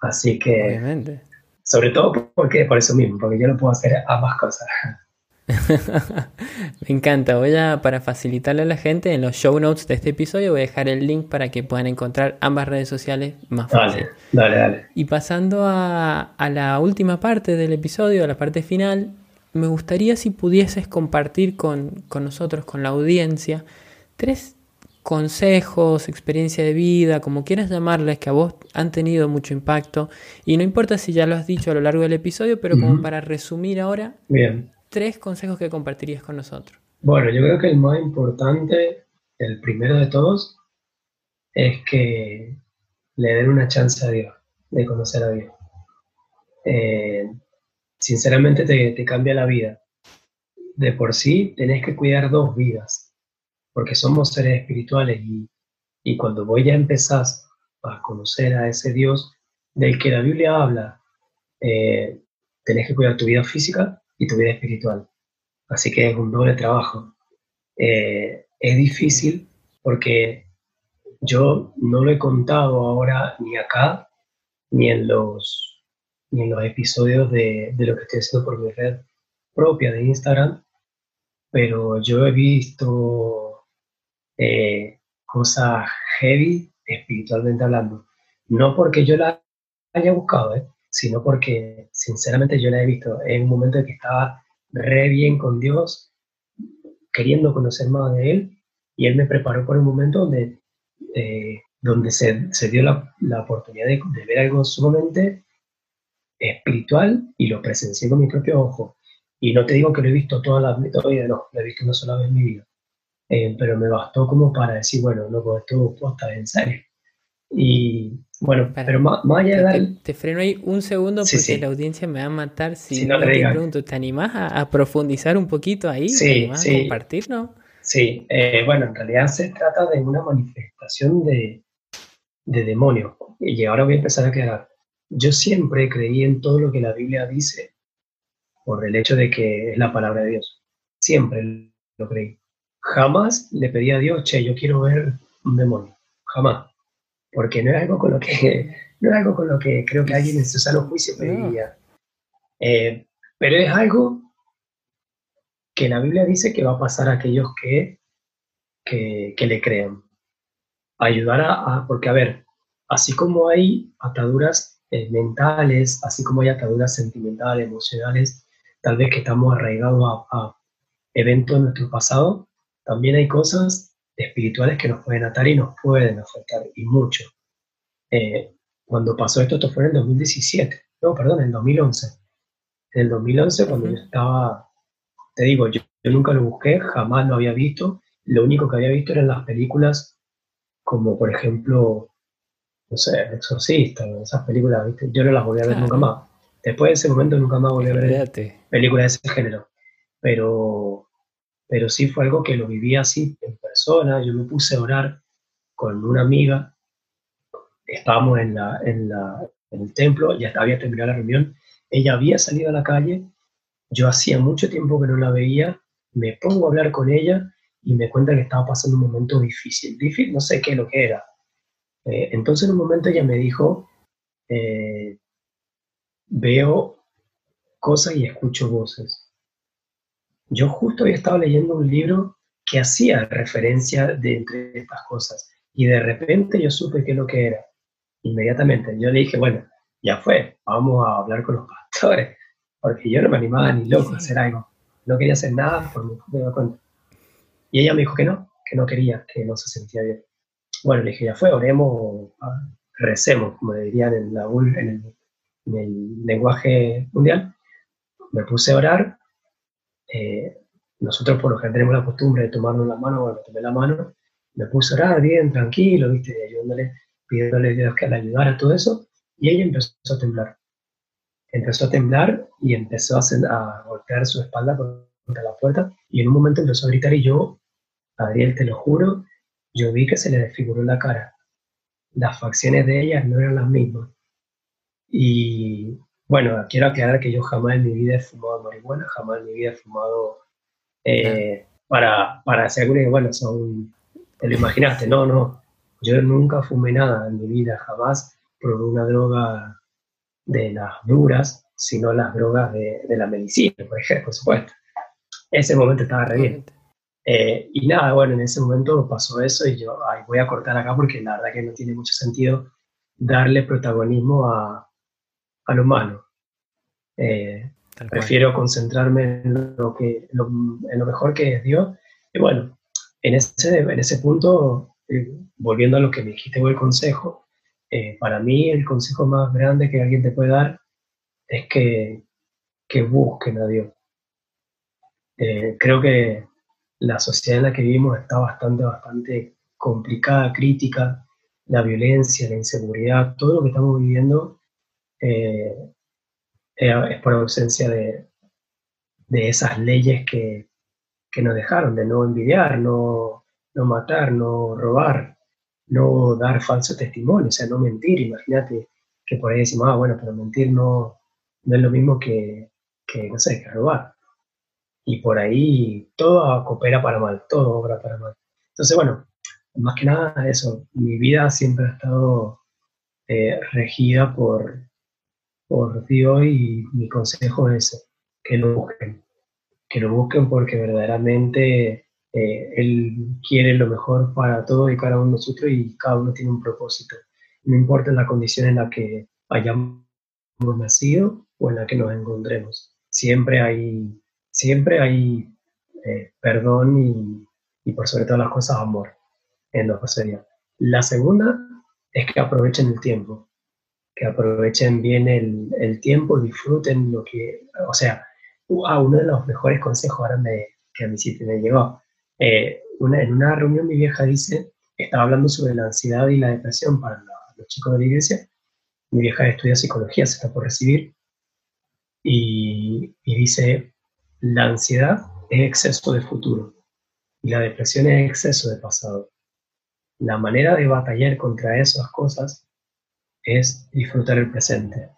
Así que, sobre todo porque por eso mismo, porque yo no puedo hacer ambas cosas. Me encanta. Voy a, para facilitarle a la gente, en los show notes de este episodio voy a dejar el link para que puedan encontrar ambas redes sociales más fácil. Dale, dale, Y pasando a, a la última parte del episodio, a la parte final, me gustaría si pudieses compartir con, con nosotros, con la audiencia, tres consejos, experiencia de vida, como quieras llamarles, que a vos han tenido mucho impacto. Y no importa si ya lo has dicho a lo largo del episodio, pero como para resumir ahora, Bien. tres consejos que compartirías con nosotros. Bueno, yo creo que el más importante, el primero de todos, es que le den una chance a Dios, de conocer a Dios. Eh, sinceramente te, te cambia la vida. De por sí tenés que cuidar dos vidas porque somos seres espirituales y, y cuando vos ya empezás a conocer a ese Dios del que la Biblia habla, eh, tenés que cuidar tu vida física y tu vida espiritual. Así que es un doble trabajo. Eh, es difícil porque yo no lo he contado ahora ni acá, ni en los, ni en los episodios de, de lo que estoy haciendo por mi red propia de Instagram, pero yo he visto eh, cosas heavy espiritualmente hablando. No porque yo la haya buscado, ¿eh? sino porque sinceramente yo la he visto en un momento en que estaba re bien con Dios, queriendo conocer más de Él, y Él me preparó por un momento donde, eh, donde se, se, dio la, la oportunidad de, de, ver algo sumamente espiritual y lo presencié con mi propio ojo. Y no te digo que lo he visto toda la vida, no, lo he visto una sola vez en mi vida. Eh, pero me bastó como para decir, bueno, no, pues esto posta en serio. Y bueno, para, pero más, más, allá de dar... Te, te, freno ahí un segundo porque sí, la audiencia me va a matar si, si no, te, pregunto, ¿te animás a, a, profundizar un poquito ahí? Sí, ¿Te animás sí. a? Sí, eh, bueno, en realidad se trata de una manifestación de, de demonio. Y ahora voy a empezar a quedar. Yo siempre creí en todo lo que la Biblia dice por el hecho de que es la palabra de Dios. Siempre lo creí jamás le pedí a Dios, che, yo quiero ver un demonio. Jamás. Porque no es algo con lo que, no es algo con lo que creo que alguien en su sano juicio pediría. Eh, pero es algo que la Biblia dice que va a pasar a aquellos que, que, que le crean. Ayudar a, a, porque a ver, así como hay ataduras eh, mentales, así como hay ataduras sentimentales, emocionales, tal vez que estamos arraigados a, a eventos de nuestro pasado, también hay cosas espirituales que nos pueden atar y nos pueden afectar, y mucho. Eh, cuando pasó esto, esto fue en el 2017, no, perdón, en el 2011. En el 2011, cuando yo estaba, te digo, yo, yo, nunca lo busqué, jamás lo había visto, lo único que había visto eran las películas como, por ejemplo, no sé, El Exorcista, esas películas, ¿viste? yo no las volví a ver claro. nunca más. Después de ese momento nunca más volví a ver películas de ese género. Pero pero sí fue algo que lo viví así en persona. Yo me puse a orar con una amiga, estábamos en, la, en, la, en el templo, ya había terminado la reunión, ella había salido a la calle, yo hacía mucho tiempo que no la veía, me pongo a hablar con ella y me cuenta que estaba pasando un momento difícil, difícil, no sé qué lo que era. Eh, entonces en un momento ella me dijo, eh, veo cosas y escucho voces yo justo había estado leyendo un libro que hacía referencia de entre estas cosas y de repente yo supe qué es lo que era. Inmediatamente yo le dije, bueno, ya fue, vamos a hablar con los pastores, porque yo no me animaba ni loco a hacer algo. No quería hacer nada por mi propia cuenta. Y ella me dijo que no, que no quería, que no se sentía bien. Bueno, le dije, ya fue, oremos, recemos, como dirían en, la, en, el, en el lenguaje mundial. Me puse a orar eh, nosotros por lo general tenemos la costumbre de tomarnos la mano, bueno, tomé la mano, me puse a orar bien, tranquilo, viste, ayudándole, pidiéndole a Dios que le ayudara todo eso, y ella empezó a temblar. Empezó a temblar y empezó a, a golpear su espalda contra la puerta, y en un momento empezó a gritar, y yo, Adriel, te lo juro, yo vi que se le desfiguró la cara. Las facciones de ella no eran las mismas. Y bueno, quiero aclarar que yo jamás en mi vida he fumado marihuana, jamás en mi vida he fumado eh, para, para hacer bueno, son, te lo imaginaste, no, no, yo nunca fumé nada en mi vida, jamás probé una droga de las duras, sino las drogas de, de la medicina, por ejemplo, por supuesto. ese momento estaba re bien. Eh, y nada, bueno, en ese momento pasó eso y yo ay, voy a cortar acá porque la verdad que no tiene mucho sentido darle protagonismo a, a lo malo. Eh, prefiero concentrarme en lo, que, en lo mejor que es Dios. Y bueno, en ese, en ese punto, eh, volviendo a lo que me dijiste, el consejo, para mí el consejo más grande que alguien te puede dar es que, que busquen a Dios. creo que la sociedad en la que vivimos está bastante, bastante complicada, crítica, la violencia, la inseguridad, todo lo que estamos viviendo eh, eh, es por ausencia de, de esas leyes que, que, nos dejaron, de no envidiar, no, no matar, no robar, no dar falso testimonio, o sea, no mentir. Imagínate que por ahí decimos, ah, bueno, pero mentir no, no es lo mismo que, que, no sé, que robar y por ahí todo coopera para mal, todo obra para mal. Entonces, bueno, más que nada eso, mi vida siempre ha estado eh, regida por, por Dios y mi consejo es que lo busquen, que lo busquen porque verdaderamente eh, Él quiere lo mejor para todos y cada uno de nosotros y cada uno tiene un propósito. No importa la condición en la que hayamos nacido o en la que nos encontremos, siempre hay siempre hay eh, perdón y, por sobre todas las cosas amor en los sería. La segunda es que aprovechen el tiempo, que aprovechen bien el, tiempo, disfruten lo que, o sea, ah, uno de los mejores consejos ahora me, que a mi sitio me llegó. Eh, en una reunión mi vieja dice, estaba hablando sobre la ansiedad y la depresión para los chicos de la iglesia. Mi vieja estudia psicología, se está por recibir, y, y dice, la ansiedad es exceso de futuro y la depresión es exceso de pasado. La manera de batallar contra esas cosas es disfrutar el presente.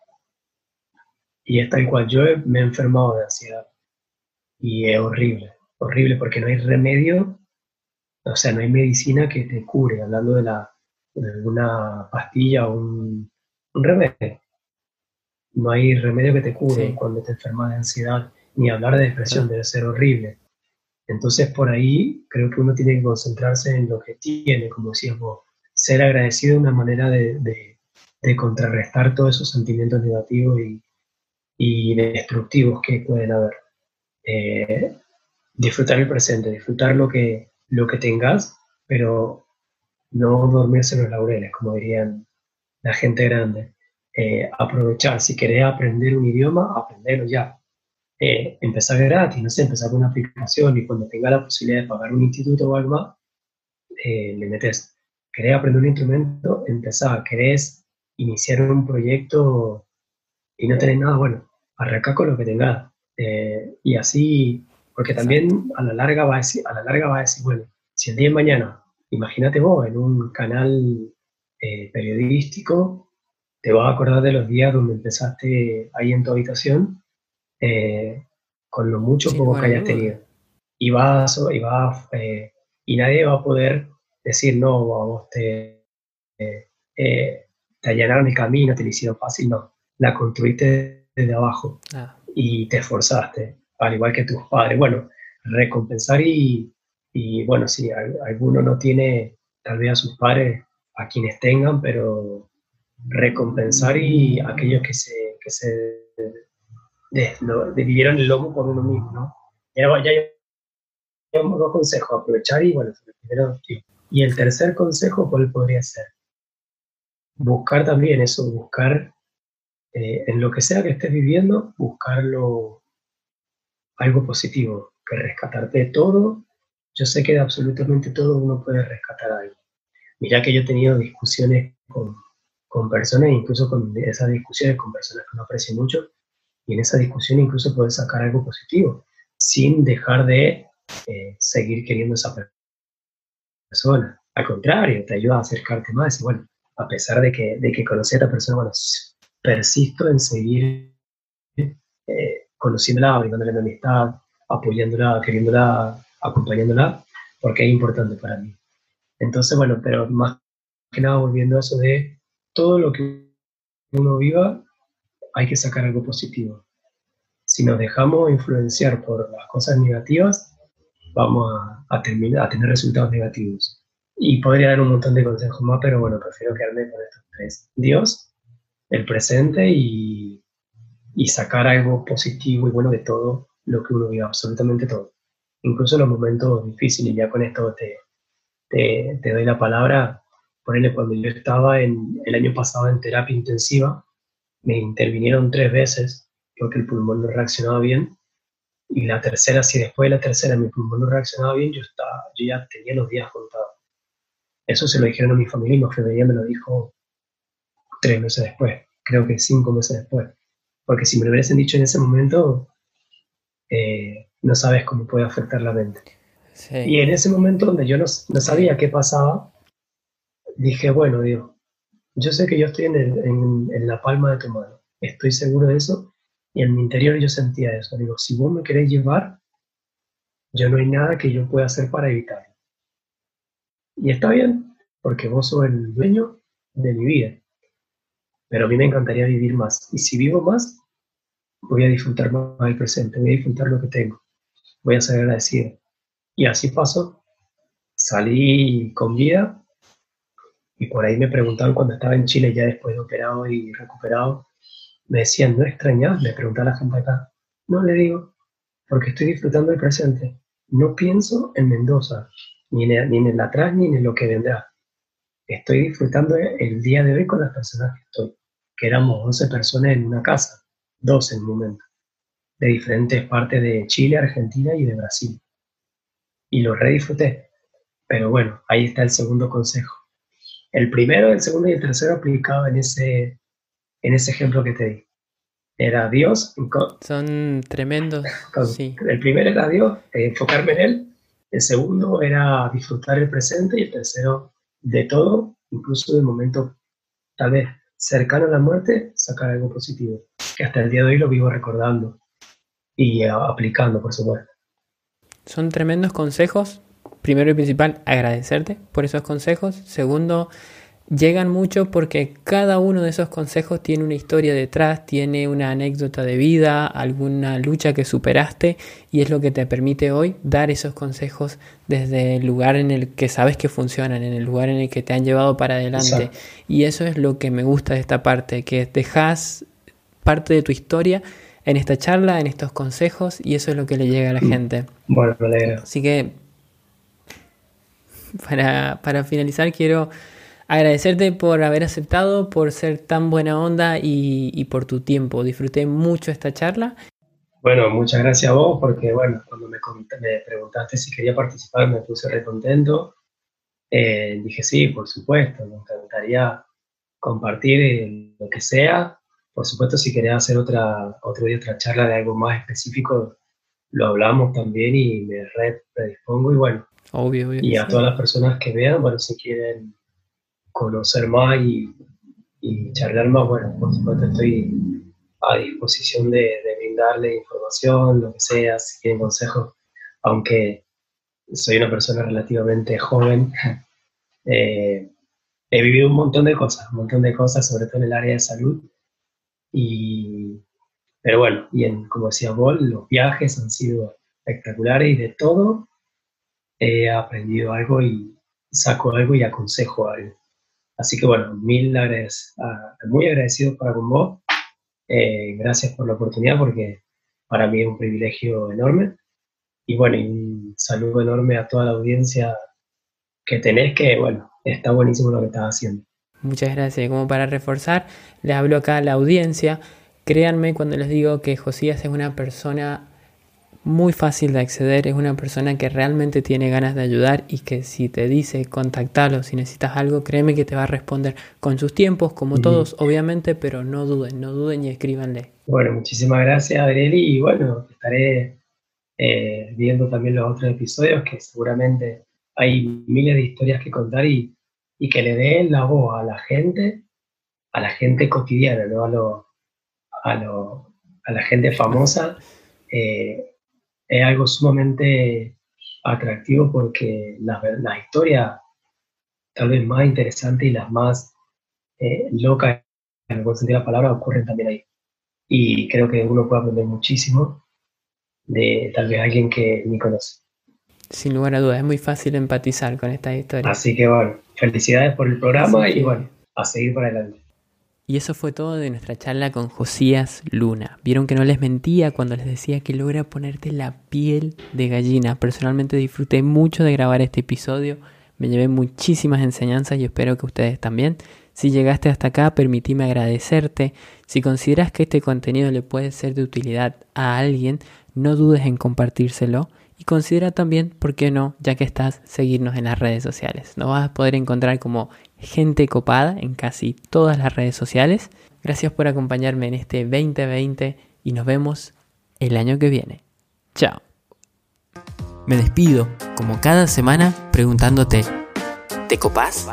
Y es tal cual yo me he enfermado de ansiedad y es horrible, horrible porque no hay remedio, o sea, no hay medicina que te cure, hablando de, la, una pastilla o un, remedio. No hay remedio que te cure cuando te enfermas de ansiedad ni hablar de depresión, debe ser horrible. Entonces, por ahí creo que uno tiene que concentrarse en lo que tiene, como decías vos. Ser agradecido es una manera de, de, contrarrestar todos esos sentimientos negativos y, y destructivos que pueden haber. Eh, disfrutar el presente, disfrutar lo que, lo que tengas, pero no dormirse en los laureles, como dirían la gente grande. Eh, aprovechar, si querés aprender un idioma, aprenderlo ya eh, empezar gratis, empezar con una aplicación y cuando tenga la posibilidad de pagar un instituto o algo más, eh, le metes. ¿Querés aprender un instrumento? Empezar. ¿Querés iniciar un proyecto y no tenés nada? Bueno, arranca con lo que tengas. Eh, y así, porque también a la larga va a decir, a la larga va a decir, bueno, si el día de mañana, imagínate vos en un canal eh, periodístico, te vas a acordar de los días donde empezaste ahí en tu habitación eh, con lo mucho poco que hayas tenido. Y vas, y vas, y nadie va a poder decir, no, vos te, eh, te allanaron el camino, te lo hicieron fácil, no. La construiste desde abajo ah. y te esforzaste, al igual que tus padres. Bueno, recompensar y, y bueno, si alguno no tiene tal vez a sus padres, a quienes tengan, pero recompensar y aquellos que se, que se vivieron el lomo por uno mismo, ¿no? Ya, ya, dos consejos, aprovechar y bueno, primero, Y el tercer consejo, ¿cuál podría ser? Buscar también eso, buscar eh, en lo que sea que estés viviendo, buscarlo algo positivo, que rescatarte de todo. Yo sé que de absolutamente todo uno puede rescatar algo. Mira que yo he tenido discusiones con, con personas, incluso con esas discusiones con personas que no aprecio mucho, y en esa discusión incluso puedes sacar algo positivo, sin dejar de eh, seguir queriendo esa persona. Al contrario, te ayuda a acercarte más. Y bueno, a pesar de que, de que conocí a esta persona, bueno, persisto en seguir eh, conociéndola, brindándole una amistad, apoyándola, queriéndola, acompañándola, porque es importante para mí. Entonces, bueno, pero más que nada volviendo a eso de todo lo que uno viva hay que sacar algo positivo. si nos dejamos influenciar por las cosas negativas, vamos a, terminar, a tener resultados negativos. Y podría dar un montón de consejos más, pero bueno, prefiero quedarme con estos tres. Dios, el presente y, y sacar algo positivo y bueno de todo lo que uno vive, absolutamente todo. Incluso en los momentos difíciles, ya con esto te, te, doy la palabra. Ponele, cuando yo estaba en, el año pasado en terapia intensiva, me intervinieron tres veces porque el pulmón no reaccionaba bien. Y la tercera, si después de la tercera mi pulmón no reaccionaba bien, yo, estaba, yo ya tenía los días contados. Eso se lo dijeron a mi familia y mi familia me lo dijo tres meses después, creo que cinco meses después. Porque si me lo hubiesen dicho en ese momento, eh, no sabes cómo puede afectar la mente. Y en ese momento donde yo no, no, sabía qué pasaba, dije, bueno, Dios, yo sé que yo estoy en, en, la palma de tu mano, estoy seguro de eso, y en mi interior yo sentía eso. Digo, si vos me querés llevar, yo no hay nada que yo pueda hacer para evitarlo. Y está bien, porque vos sos el dueño de mi vida. Pero a mí me encantaría vivir más. Y si vivo más, voy a disfrutar más el presente, voy a disfrutar lo que tengo. Voy a ser agradecido. Y así pasó. Salí con vida y por ahí me preguntaban cuando estaba en Chile ya después de operado y recuperado, me decían, ¿no extrañas? Me preguntaba la gente acá. No le digo, porque estoy disfrutando del presente. No pienso en Mendoza, ni en, ni en el atrás, ni en lo que vendrá. Estoy disfrutando el día de hoy con las personas que estoy, que éramos 11 personas en una casa, 12 en un momento, de diferentes partes de Chile, Argentina y de Brasil y lo redisfruté. Pero bueno, ahí está el segundo consejo. El primero, el segundo y el tercero aplicado en ese, en ese ejemplo que te di. Era Dios. Son tremendos. sí. El primero era Dios, enfocarme en Él. El segundo era disfrutar el presente y el tercero de todo, incluso del momento tal vez cercano a la muerte, sacar algo positivo. Que hasta el día de hoy lo vivo recordando y aplicando, por supuesto. Son tremendos consejos. Primero y principal, agradecerte por esos consejos. Segundo, llegan mucho porque cada uno de esos consejos tiene una historia detrás, tiene una anécdota de vida, alguna lucha que superaste y es lo que te permite hoy dar esos consejos desde el lugar en el que sabes que funcionan, en el lugar en el que te han llevado para adelante. Y eso es lo que me gusta de esta parte, que dejas parte de tu historia en esta charla, en estos consejos, y eso es lo que le llega a la mm. gente. Bueno, me Así que, para, para finalizar, quiero agradecerte por haber aceptado, por ser tan buena onda y, y, por tu tiempo. Disfruté mucho esta charla. Bueno, muchas gracias a vos porque, bueno, cuando me, me preguntaste si quería participar me puse re contento. Eh, dije, sí, por supuesto, me encantaría compartir lo que sea por supuesto, si querés hacer otra, otro día otra charla de algo más específico, lo hablamos también y me predispongo y bueno. Obvio, Y a todas las personas que vean, bueno, si quieren conocer más y, y charlar más, bueno, por supuesto estoy a disposición de, de, brindarle información, lo que sea, si quieren consejos, aunque soy una persona relativamente joven, eh, he vivido un montón de cosas, un montón de cosas, sobre todo en el área de salud, y, pero bueno, y en, como decía vos, los viajes han sido espectaculares y de todo he aprendido algo y saco algo y aconsejo algo. Así que bueno, mil agradecidos, muy agradecido para con vos. Eh, gracias por la oportunidad porque para mí es un privilegio enorme. Y bueno, un saludo enorme a toda la audiencia que tenés, que bueno, está buenísimo lo que estás haciendo. Muchas gracias. Como para reforzar, le hablo acá a la audiencia. Créanme cuando les digo que Josías es una persona muy fácil de acceder, es una persona que realmente tiene ganas de ayudar y que si te dice contactalo, si necesitas algo, créeme que te va a responder con sus tiempos, como todos, obviamente, pero no duden, no duden y escríbanle. Bueno, muchísimas gracias, Adrieli, y bueno, estaré eh, viendo también los otros episodios que seguramente hay miles de historias que contar y y que le den la voz a la gente, a la gente cotidiana, ¿no? a, lo, a, lo, a la gente famosa, eh, es algo sumamente atractivo porque las, historias tal vez más interesantes y las más eh, locas, en el buen sentido de la palabra, ocurren también ahí. y creo que uno puede aprender muchísimo de tal vez alguien que ni conoce. Sin lugar a dudas, es muy fácil empatizar con esta historia. Así que bueno, felicidades por el programa y bueno, a seguir para adelante. Y eso fue todo de nuestra charla con Josías Luna. Vieron que no les mentía cuando les decía que logra ponerte la piel de gallina. Personalmente disfruté mucho de grabar este episodio. Me llevé muchísimas enseñanzas y espero que ustedes también. Si llegaste hasta acá, permitime agradecerte. Si consideras que este contenido le puede ser de utilidad a alguien, no dudes en compartírselo. Y considera también, ¿por qué no? Ya que estás, seguirnos en las redes sociales. Nos vas a poder encontrar como gente copada en casi todas las redes sociales. Gracias por acompañarme en este 2020 y nos vemos el año que viene. Chao. Me despido, como cada semana, preguntándote, ¿te copas?